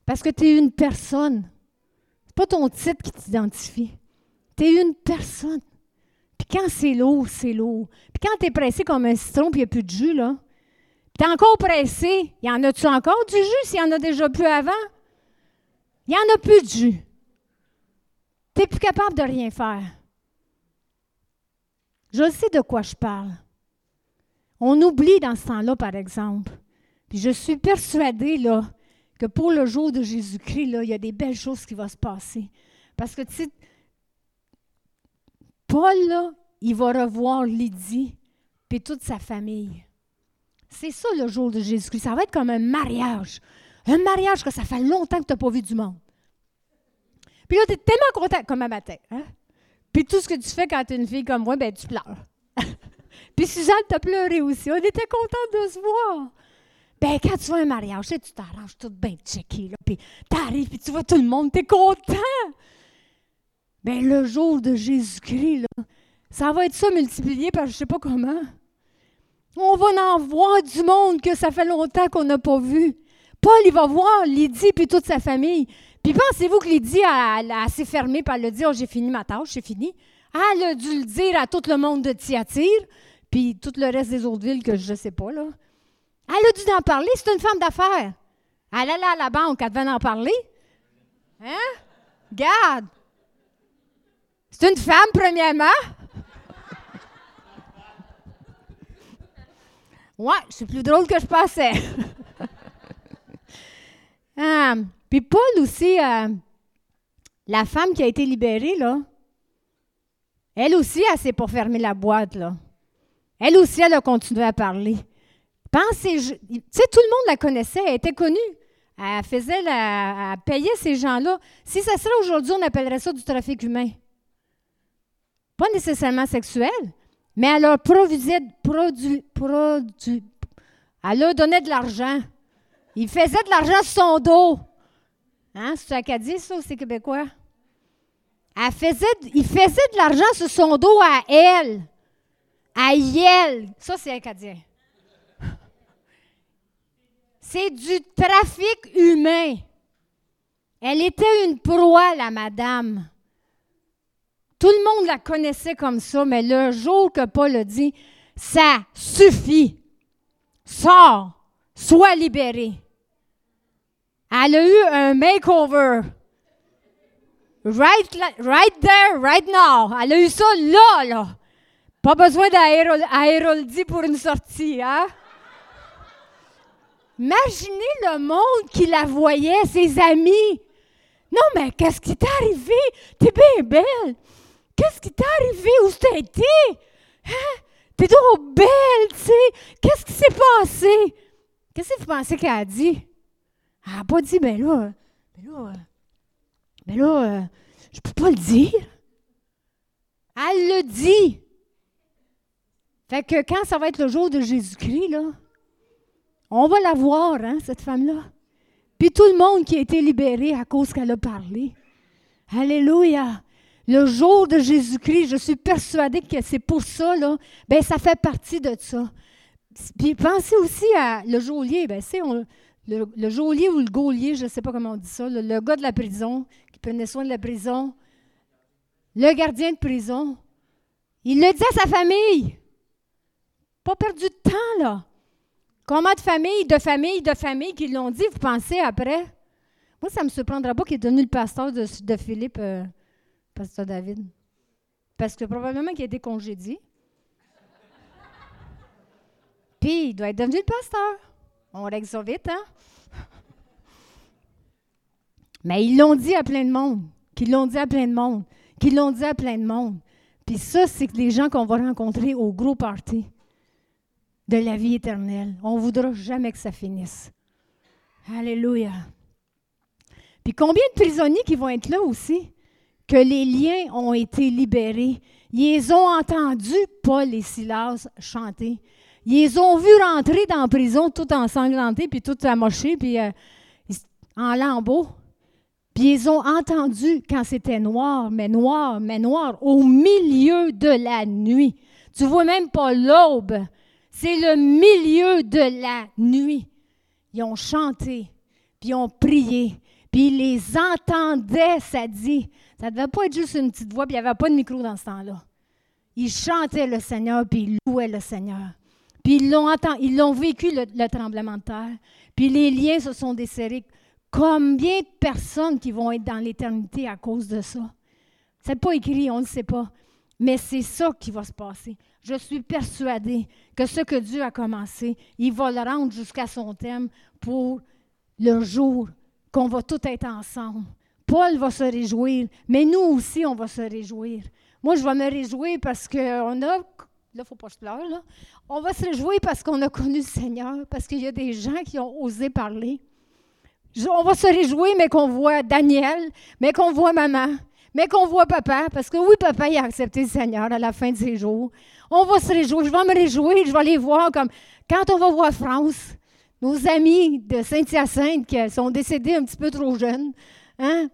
Parce que tu es une personne. Pas ton titre qui t'identifie. Tu es une personne. Puis quand c'est lourd, c'est lourd. Puis quand tu es pressé comme un citron, puis il n'y a plus de jus, là. Tu es encore pressé. Y en a-tu encore du jus s'il y en a déjà plus avant? Il n'y en a plus de jus. Tu n'es plus capable de rien faire. Je sais de quoi je parle. On oublie dans ce temps-là, par exemple. Puis je suis persuadée là, que pour le jour de Jésus-Christ, il y a des belles choses qui vont se passer. Parce que, tu sais, Paul, là, il va revoir Lydie puis toute sa famille. C'est ça le jour de Jésus-Christ. Ça va être comme un mariage. Un mariage que ça fait longtemps que tu n'as pas vu du monde. Puis là, tu es tellement content, comme un matin. Hein? Puis tout ce que tu fais quand tu es une fille comme moi, ben tu pleures. puis Suzanne t'a pleuré aussi. On était contents de se voir. Ben, quand tu vois un mariage, tu t'arranges tout bien checké, là, puis t'arrives, puis tu vois tout le monde, t'es content. Ben, le jour de Jésus-Christ, ça va être ça multiplié par je sais pas comment. On va en voir du monde que ça fait longtemps qu'on n'a pas vu. Paul, il va voir Lydie puis toute sa famille. Puis pensez-vous que Lydie a, a assez fermé par le dire oh, j'ai fini ma tâche, j'ai fini? Elle a dû le dire à tout le monde de Thyatire, puis tout le reste des autres villes que je ne sais pas, là. Elle a dû en parler, c'est une femme d'affaires. Elle allait à la banque, elle devait en parler. Hein? Garde! C'est une femme, premièrement. Ouais, c'est plus drôle que je pensais. ah, puis Paul aussi, euh, la femme qui a été libérée, là, elle aussi, elle s'est pas fermer la boîte, là. Elle aussi, elle a continué à parler. Tout le monde la connaissait, elle était connue. Elle faisait la, elle payait ces gens-là. Si ça serait aujourd'hui, on appellerait ça du trafic humain. Pas nécessairement sexuel, mais elle leur produisait, produit, produit, elle leur donnait de l'argent. Il faisait de l'argent sur son dos. Hein? C'est Acadie, ça, c'est québécois? Elle faisait, il faisait de l'argent sur son dos à elle. À elle. Ça, c'est acadien. C'est du trafic humain. Elle était une proie, la madame. Tout le monde la connaissait comme ça, mais le jour que Paul a dit, ça suffit, sors, sois libéré. Elle a eu un makeover. Right, right there, right now. Elle a eu ça là, là. Pas besoin d'aéroldi pour une sortie, hein? Imaginez le monde qui la voyait, ses amis. Non, mais qu'est-ce qui t'est arrivé? T'es bien belle. Qu'est-ce qui t'est arrivé? Où t'as été? Hein? T'es trop belle, tu sais. Qu'est-ce qui s'est passé? Qu'est-ce que vous pensez qu'elle a dit? Elle n'a pas dit, ben là, ben là, ben là, euh, je peux pas le dire. Elle le dit. Fait que quand ça va être le jour de Jésus-Christ, là, on va la voir, hein, cette femme-là. Puis tout le monde qui a été libéré à cause qu'elle a parlé. Alléluia. Le jour de Jésus-Christ, je suis persuadée que c'est pour ça, là. Ben, ça fait partie de ça. Puis pensez aussi à le geôlier. Ben, c'est le, geôlier ou le gaulier, je ne sais pas comment on dit ça, le, le, gars de la prison qui prenait soin de la prison, le gardien de prison. Il le dit à sa famille. Pas perdu de temps, là. Combien de familles, de familles, de familles qui l'ont dit, vous pensez après? Moi, ça ne me surprendra pas qu'il est devenu le pasteur de, Philippe. Euh, Pasteur David? Parce que probablement qu'il a été congédié. Puis, il doit être devenu le pasteur. On règle ça vite, hein? Mais ils l'ont dit à plein de monde, qu'ils l'ont dit à plein de monde, qu'ils l'ont dit à plein de monde. Puis ça, c'est les gens qu'on va rencontrer au gros party de la vie éternelle. On ne voudra jamais que ça finisse. Alléluia. Puis combien de prisonniers qui vont être là aussi? que les liens ont été libérés. Ils ont entendu Paul et Silas chanter. Ils ont vu rentrer dans la prison tout ensanglanté, puis tout amoché, puis euh, en lambeaux. Puis ils ont entendu quand c'était noir, mais noir, mais noir, au milieu de la nuit. Tu vois même pas l'aube. C'est le milieu de la nuit. Ils ont chanté, puis ils ont prié, puis ils les entendaient, ça dit. Ça ne devait pas être juste une petite voix, puis il n'y avait pas de micro dans ce temps-là. Ils chantaient le Seigneur, puis ils louaient le Seigneur. Puis ils l'ont, l'ont vécu, le, tremblement de terre. Puis les liens se sont desserrés. Combien de personnes qui vont être dans l'éternité à cause de ça? Ce n'est pas écrit, on ne sait pas. Mais c'est ça qui va se passer. Je suis persuadée que ce que Dieu a commencé, il va le rendre jusqu'à son terme pour le jour qu'on va tout être ensemble. Paul va se réjouir, mais nous aussi, on va se réjouir. Moi, je vais me réjouir parce qu'on a. Là, il ne faut pas que je pleure, là. On va se réjouir parce qu'on a connu le Seigneur, parce qu'il y a des gens qui ont osé parler. on va se réjouir, mais qu'on voit Daniel, mais qu'on voit maman, mais qu'on voit papa, parce que oui, papa, il a accepté le Seigneur à la fin de ses jours. On va se réjouir, je vais me réjouir, je vais aller voir comme quand on va voir France, nos amis de Saint-Hyacinthe qui sont décédés un petit peu trop jeunes. Hein?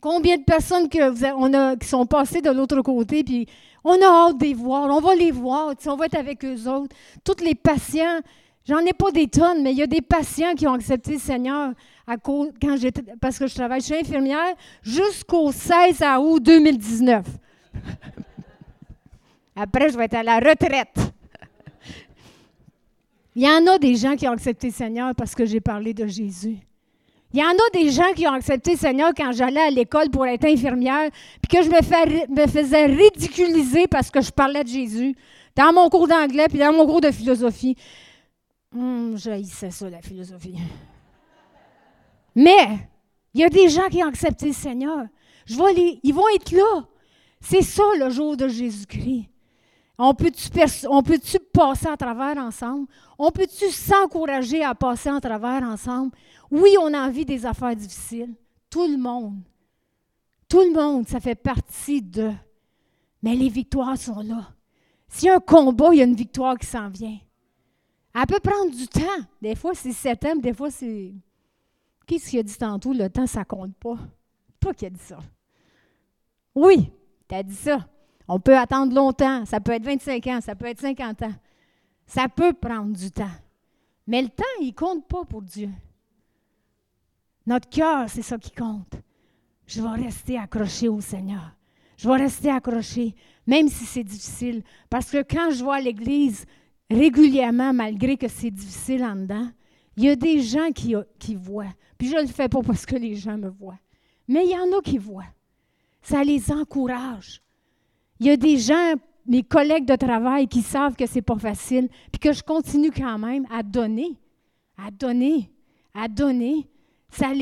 Combien de personnes que on a, qui sont passées de l'autre côté, puis on a hâte de les voir, on va les voir, on va être avec eux autres. Tous les patients, j'en ai pas des tonnes, mais il y a des patients qui ont accepté le Seigneur quand parce que je travaille chez infirmière jusqu'au 16 août 2019. Après, je vais être à la retraite. Il y en a des gens qui ont accepté le Seigneur parce que j'ai parlé de Jésus. Il y en a des gens qui ont accepté le Seigneur quand j'allais à l'école pour être infirmière, puis que je me, faisais ridiculiser parce que je parlais de Jésus dans mon cours d'anglais puis dans mon cours de philosophie. Hum, j'haïssais ça, la philosophie. Mais il y a des gens qui ont accepté le Seigneur. Ils vont être là. C'est ça le jour de Jésus-Christ. On peut-tu, on peut-tu passer à travers ensemble? On peut-tu s'encourager à passer à travers ensemble? Oui, on a envie des affaires difficiles. Tout le monde. Tout le monde, ça fait partie de. Mais les victoires sont là. S'il y a un combat, il y a une victoire qui s'en vient. Elle peut prendre du temps. Des fois, c'est sept ans, des fois, c'est. Qu'est-ce qu'il a dit tantôt? Le temps, ça compte pas? Toi qui as dit ça. Oui, tu as dit ça. On peut attendre longtemps. Ça peut être 25 ans, ça peut être 50 ans. Ça peut prendre du temps. Mais le temps, il compte pas pour Dieu. Notre cœur, c'est ça qui compte. Je vais rester accroché au Seigneur. Je vais rester accroché, même si c'est difficile. Parce que quand je vois l'Église régulièrement, malgré que c'est difficile en dedans, il y a des gens qui, voient. Puis je ne le fais pas parce que les gens me voient. Mais il y en a qui voient. Ça les encourage. Il y a des gens, mes collègues de travail, qui savent que ce n'est pas facile, puis que je continue quand même à donner, à donner, à donner ça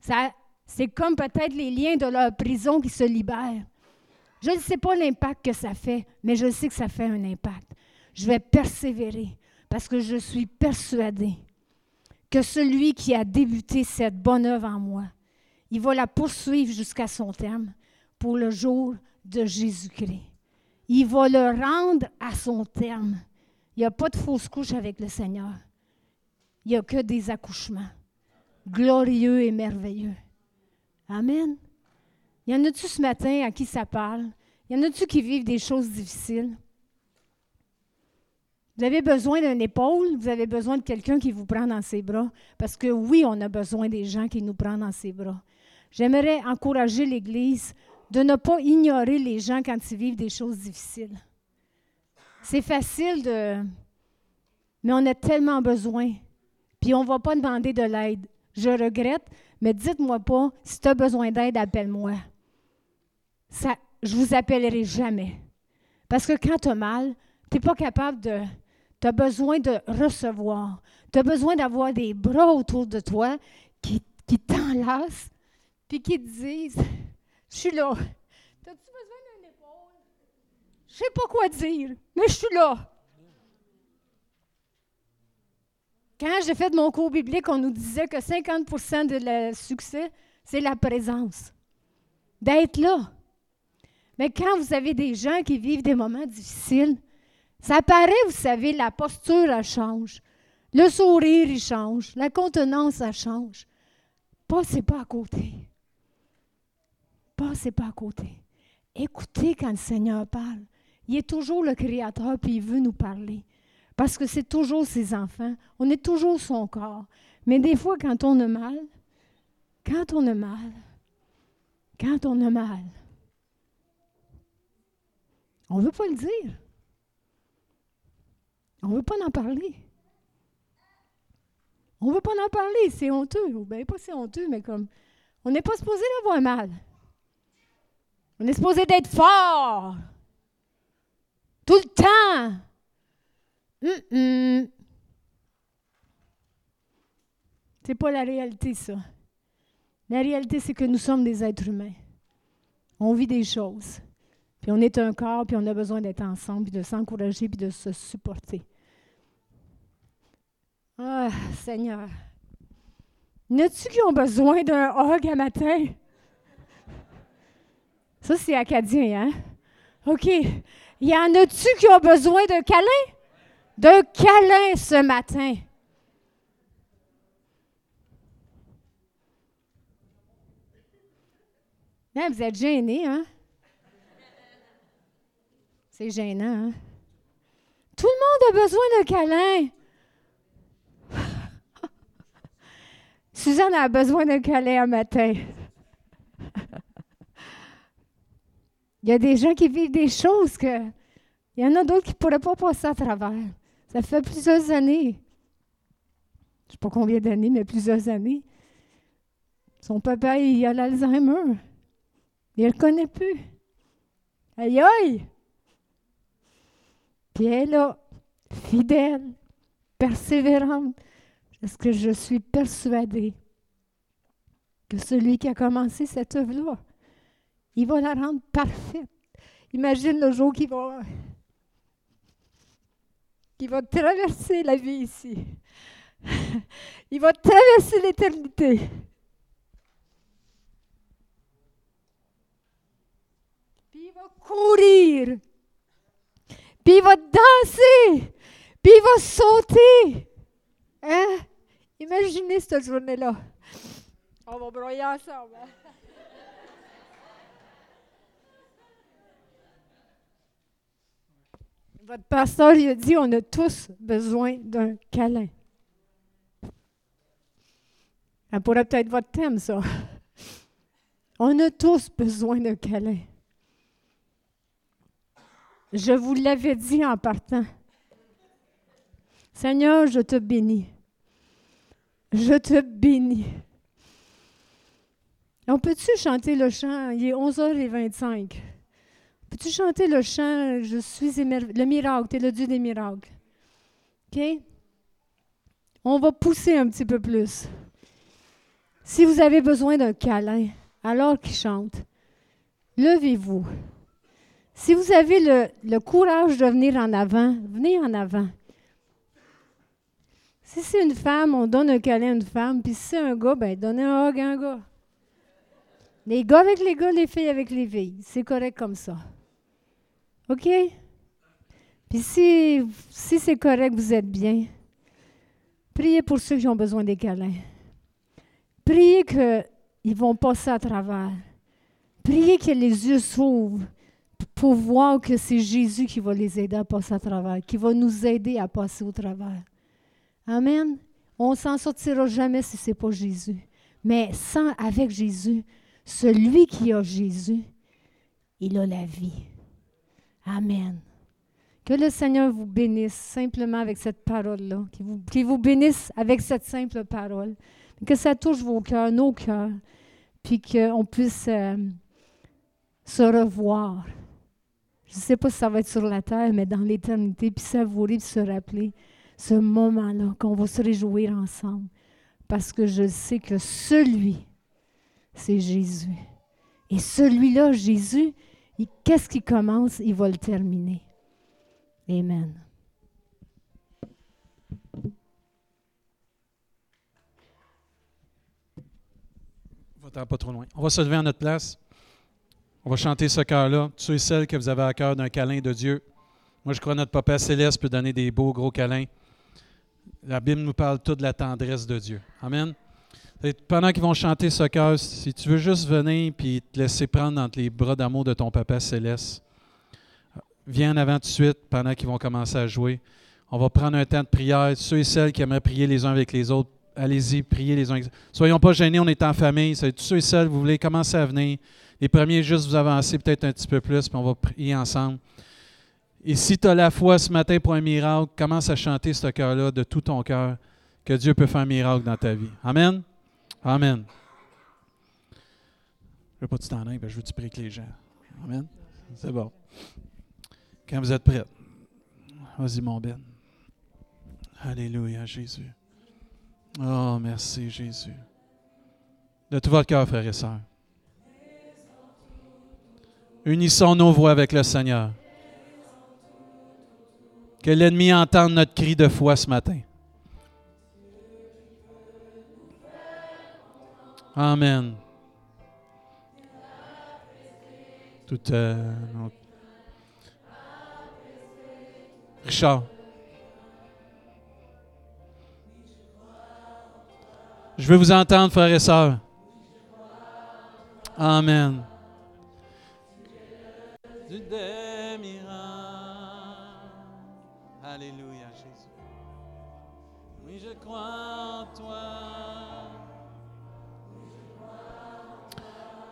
ça, c'est comme peut-être les liens de leur prison qui se libèrent. Je ne sais pas l'impact que ça fait, mais je sais que ça fait un impact. Je vais persévérer parce que je suis persuadée que celui qui a débuté cette bonne œuvre en moi, il va la poursuivre jusqu'à son terme pour le jour de Jésus-Christ. Il va le rendre à son terme. Il n'y a pas de fausse couche avec le Seigneur. Il n'y a que des accouchements glorieux et merveilleux. Amen. Y en a-tu ce matin à qui ça parle? Y en a-tu qui vivent des choses difficiles? Vous avez besoin d'une épaule, vous avez besoin de quelqu'un qui vous prend dans ses bras, parce que oui, on a besoin des gens qui nous prennent dans ses bras. J'aimerais encourager l'Église de ne pas ignorer les gens quand ils vivent des choses difficiles. C'est facile de... Mais on a tellement besoin. Puis on ne va pas demander de l'aide je regrette, mais dites-moi pas, si tu as besoin d'aide, appelle-moi. Ça, je vous appellerai jamais. Parce que quand tu as mal, tu n'es pas capable de... Tu as besoin de recevoir. Tu as besoin d'avoir des bras autour de toi qui, qui t'enlacent, puis qui te disent, je suis là. As-tu besoin d'une épaule? Je sais pas quoi dire, mais je suis là. Quand j'ai fait mon cours biblique, on nous disait que 50% de le succès, c'est la présence. D'être là. Mais quand vous avez des gens qui vivent des moments difficiles, ça paraît, vous savez, la posture, elle change. Le sourire, il change. La contenance, elle change. Passez pas à côté. Passez pas à côté. Écoutez quand le Seigneur parle. Il est toujours le Créateur, puis il veut nous parler. Parce que c'est toujours ses enfants. On est toujours son corps. Mais des fois, quand on a mal, quand on a mal, quand on a mal, on ne veut pas le dire. On ne veut pas en parler. On ne veut pas en parler, c'est honteux. Ou bien pas c'est honteux, mais comme on n'est pas supposé d'avoir mal. On est supposé d'être fort. Tout le temps. C'est C'est pas la réalité, ça. La réalité, c'est que nous sommes des êtres humains. On vit des choses. Puis on est un corps, puis on a besoin d'être ensemble, puis de s'encourager, puis de se supporter. Ah, Seigneur. Y tu qui ont besoin d'un hug à matin? Ça, c'est acadien, hein? OK. Y en a-tu qui ont besoin d'un câlin? D'un câlin ce matin. vous êtes gênés, hein? C'est gênant, hein? Tout le monde a besoin d'un câlin. Suzanne a besoin d'un câlin un matin. Il y a des gens qui vivent des choses que. Il y en a d'autres qui ne pourraient pas passer à travers. Ça fait plusieurs années. Je ne sais pas combien d'années, mais plusieurs années. Son papa, il a l'Alzheimer. Il ne le connaît plus. Aïe aïe! Puis elle est là, fidèle, persévérante, parce que je suis persuadée que celui qui a commencé cette œuvre-là, il va la rendre parfaite. Imagine le jour qu'il va, qu'il va traverser la vie ici. il va traverser l'éternité. Puis il va courir. Puis il va danser. Puis il va sauter. Hein? Imaginez cette journée-là. On va broyer ensemble. Hein? Votre pasteur, il a dit, on a tous besoin d'un câlin. Ça pourrait peut-être votre thème, ça. On a tous besoin d'un câlin. Je vous l'avais dit en partant. Seigneur, je te bénis. Je te bénis. On peut-tu chanter le chant? Il est 11h25. Peux-tu chanter le chant Je suis le miracle, tu es le Dieu des miracles? OK? On va pousser un petit peu plus. Si vous avez besoin d'un câlin, alors qu'il chante, levez-vous. Si vous avez le, le, courage de venir en avant, venez en avant. Si c'est une femme, on donne un câlin à une femme, puis si c'est un gars, ben donnez un hug à un gars. Les gars avec les gars, les filles avec les filles. C'est correct comme ça. OK? Puis si, si c'est correct, vous êtes bien, priez pour ceux qui ont besoin des câlins. Priez qu'ils vont passer à travers. Priez que les yeux s'ouvrent pour voir que c'est Jésus qui va les aider à passer à travers, qui va nous aider à passer au travers. Amen. On s'en sortira jamais si ce n'est pas Jésus. Mais sans, avec Jésus, celui qui a Jésus, il a la vie. Amen. Que le Seigneur vous bénisse simplement avec cette parole-là, qu'il vous, bénisse avec cette simple parole, que ça touche vos cœurs, nos cœurs, puis qu'on puisse euh, se revoir. Je ne sais pas si ça va être sur la terre, mais dans l'éternité, puis savourer, puis se rappeler ce moment-là, qu'on va se réjouir ensemble, parce que je sais que celui, c'est Jésus. Et celui-là, Jésus, qu'est-ce qui commence, il va le terminer. Amen. Pas trop loin. On va se lever à notre place. On va chanter ce cœur-là. Ceux et celles que vous avez à cœur d'un câlin de Dieu. Moi, je crois que notre Papa Céleste peut donner des beaux gros câlins. La Bible nous parle toute de la tendresse de Dieu. Amen. Pendant qu'ils vont chanter ce cœur, si tu veux juste venir et te laisser prendre entre les bras d'amour de ton Papa céleste, viens en avant tout de suite pendant qu'ils vont commencer à jouer. On va prendre un temps de prière. Ceux et celles qui aimeraient prier les uns avec les autres, allez-y, priez les uns avec les autres. Soyons pas gênés, on est en famille. Tous ceux et celles, vous voulez commencer à venir. Les premiers, juste vous avancer peut-être un petit peu plus, puis on va prier ensemble. Et si tu as la foi ce matin pour un miracle, commence à chanter ce cœur-là de tout ton cœur, que Dieu peut faire un miracle dans ta vie. Amen? Amen. Je ne veux pas que tu t'en ailles, je veux que tu pries avec les gens. Amen? C'est bon. Quand vous êtes prêts, vas-y, mon Ben. Alléluia, Jésus. Oh, merci Jésus. De tout votre cœur, frères et sœurs. Unissons nos voix avec le Seigneur. Que l'ennemi entende notre cri de foi ce matin. Amen. Tout, euh, Richard. Je veux vous entendre, frères et sœurs. Amen.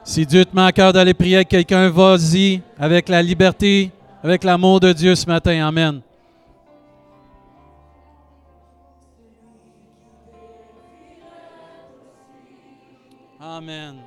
Si Dieu te met à cœur d'aller prier quelqu'un, vas-y avec la liberté, avec l'amour de Dieu ce matin. Amen. Amen.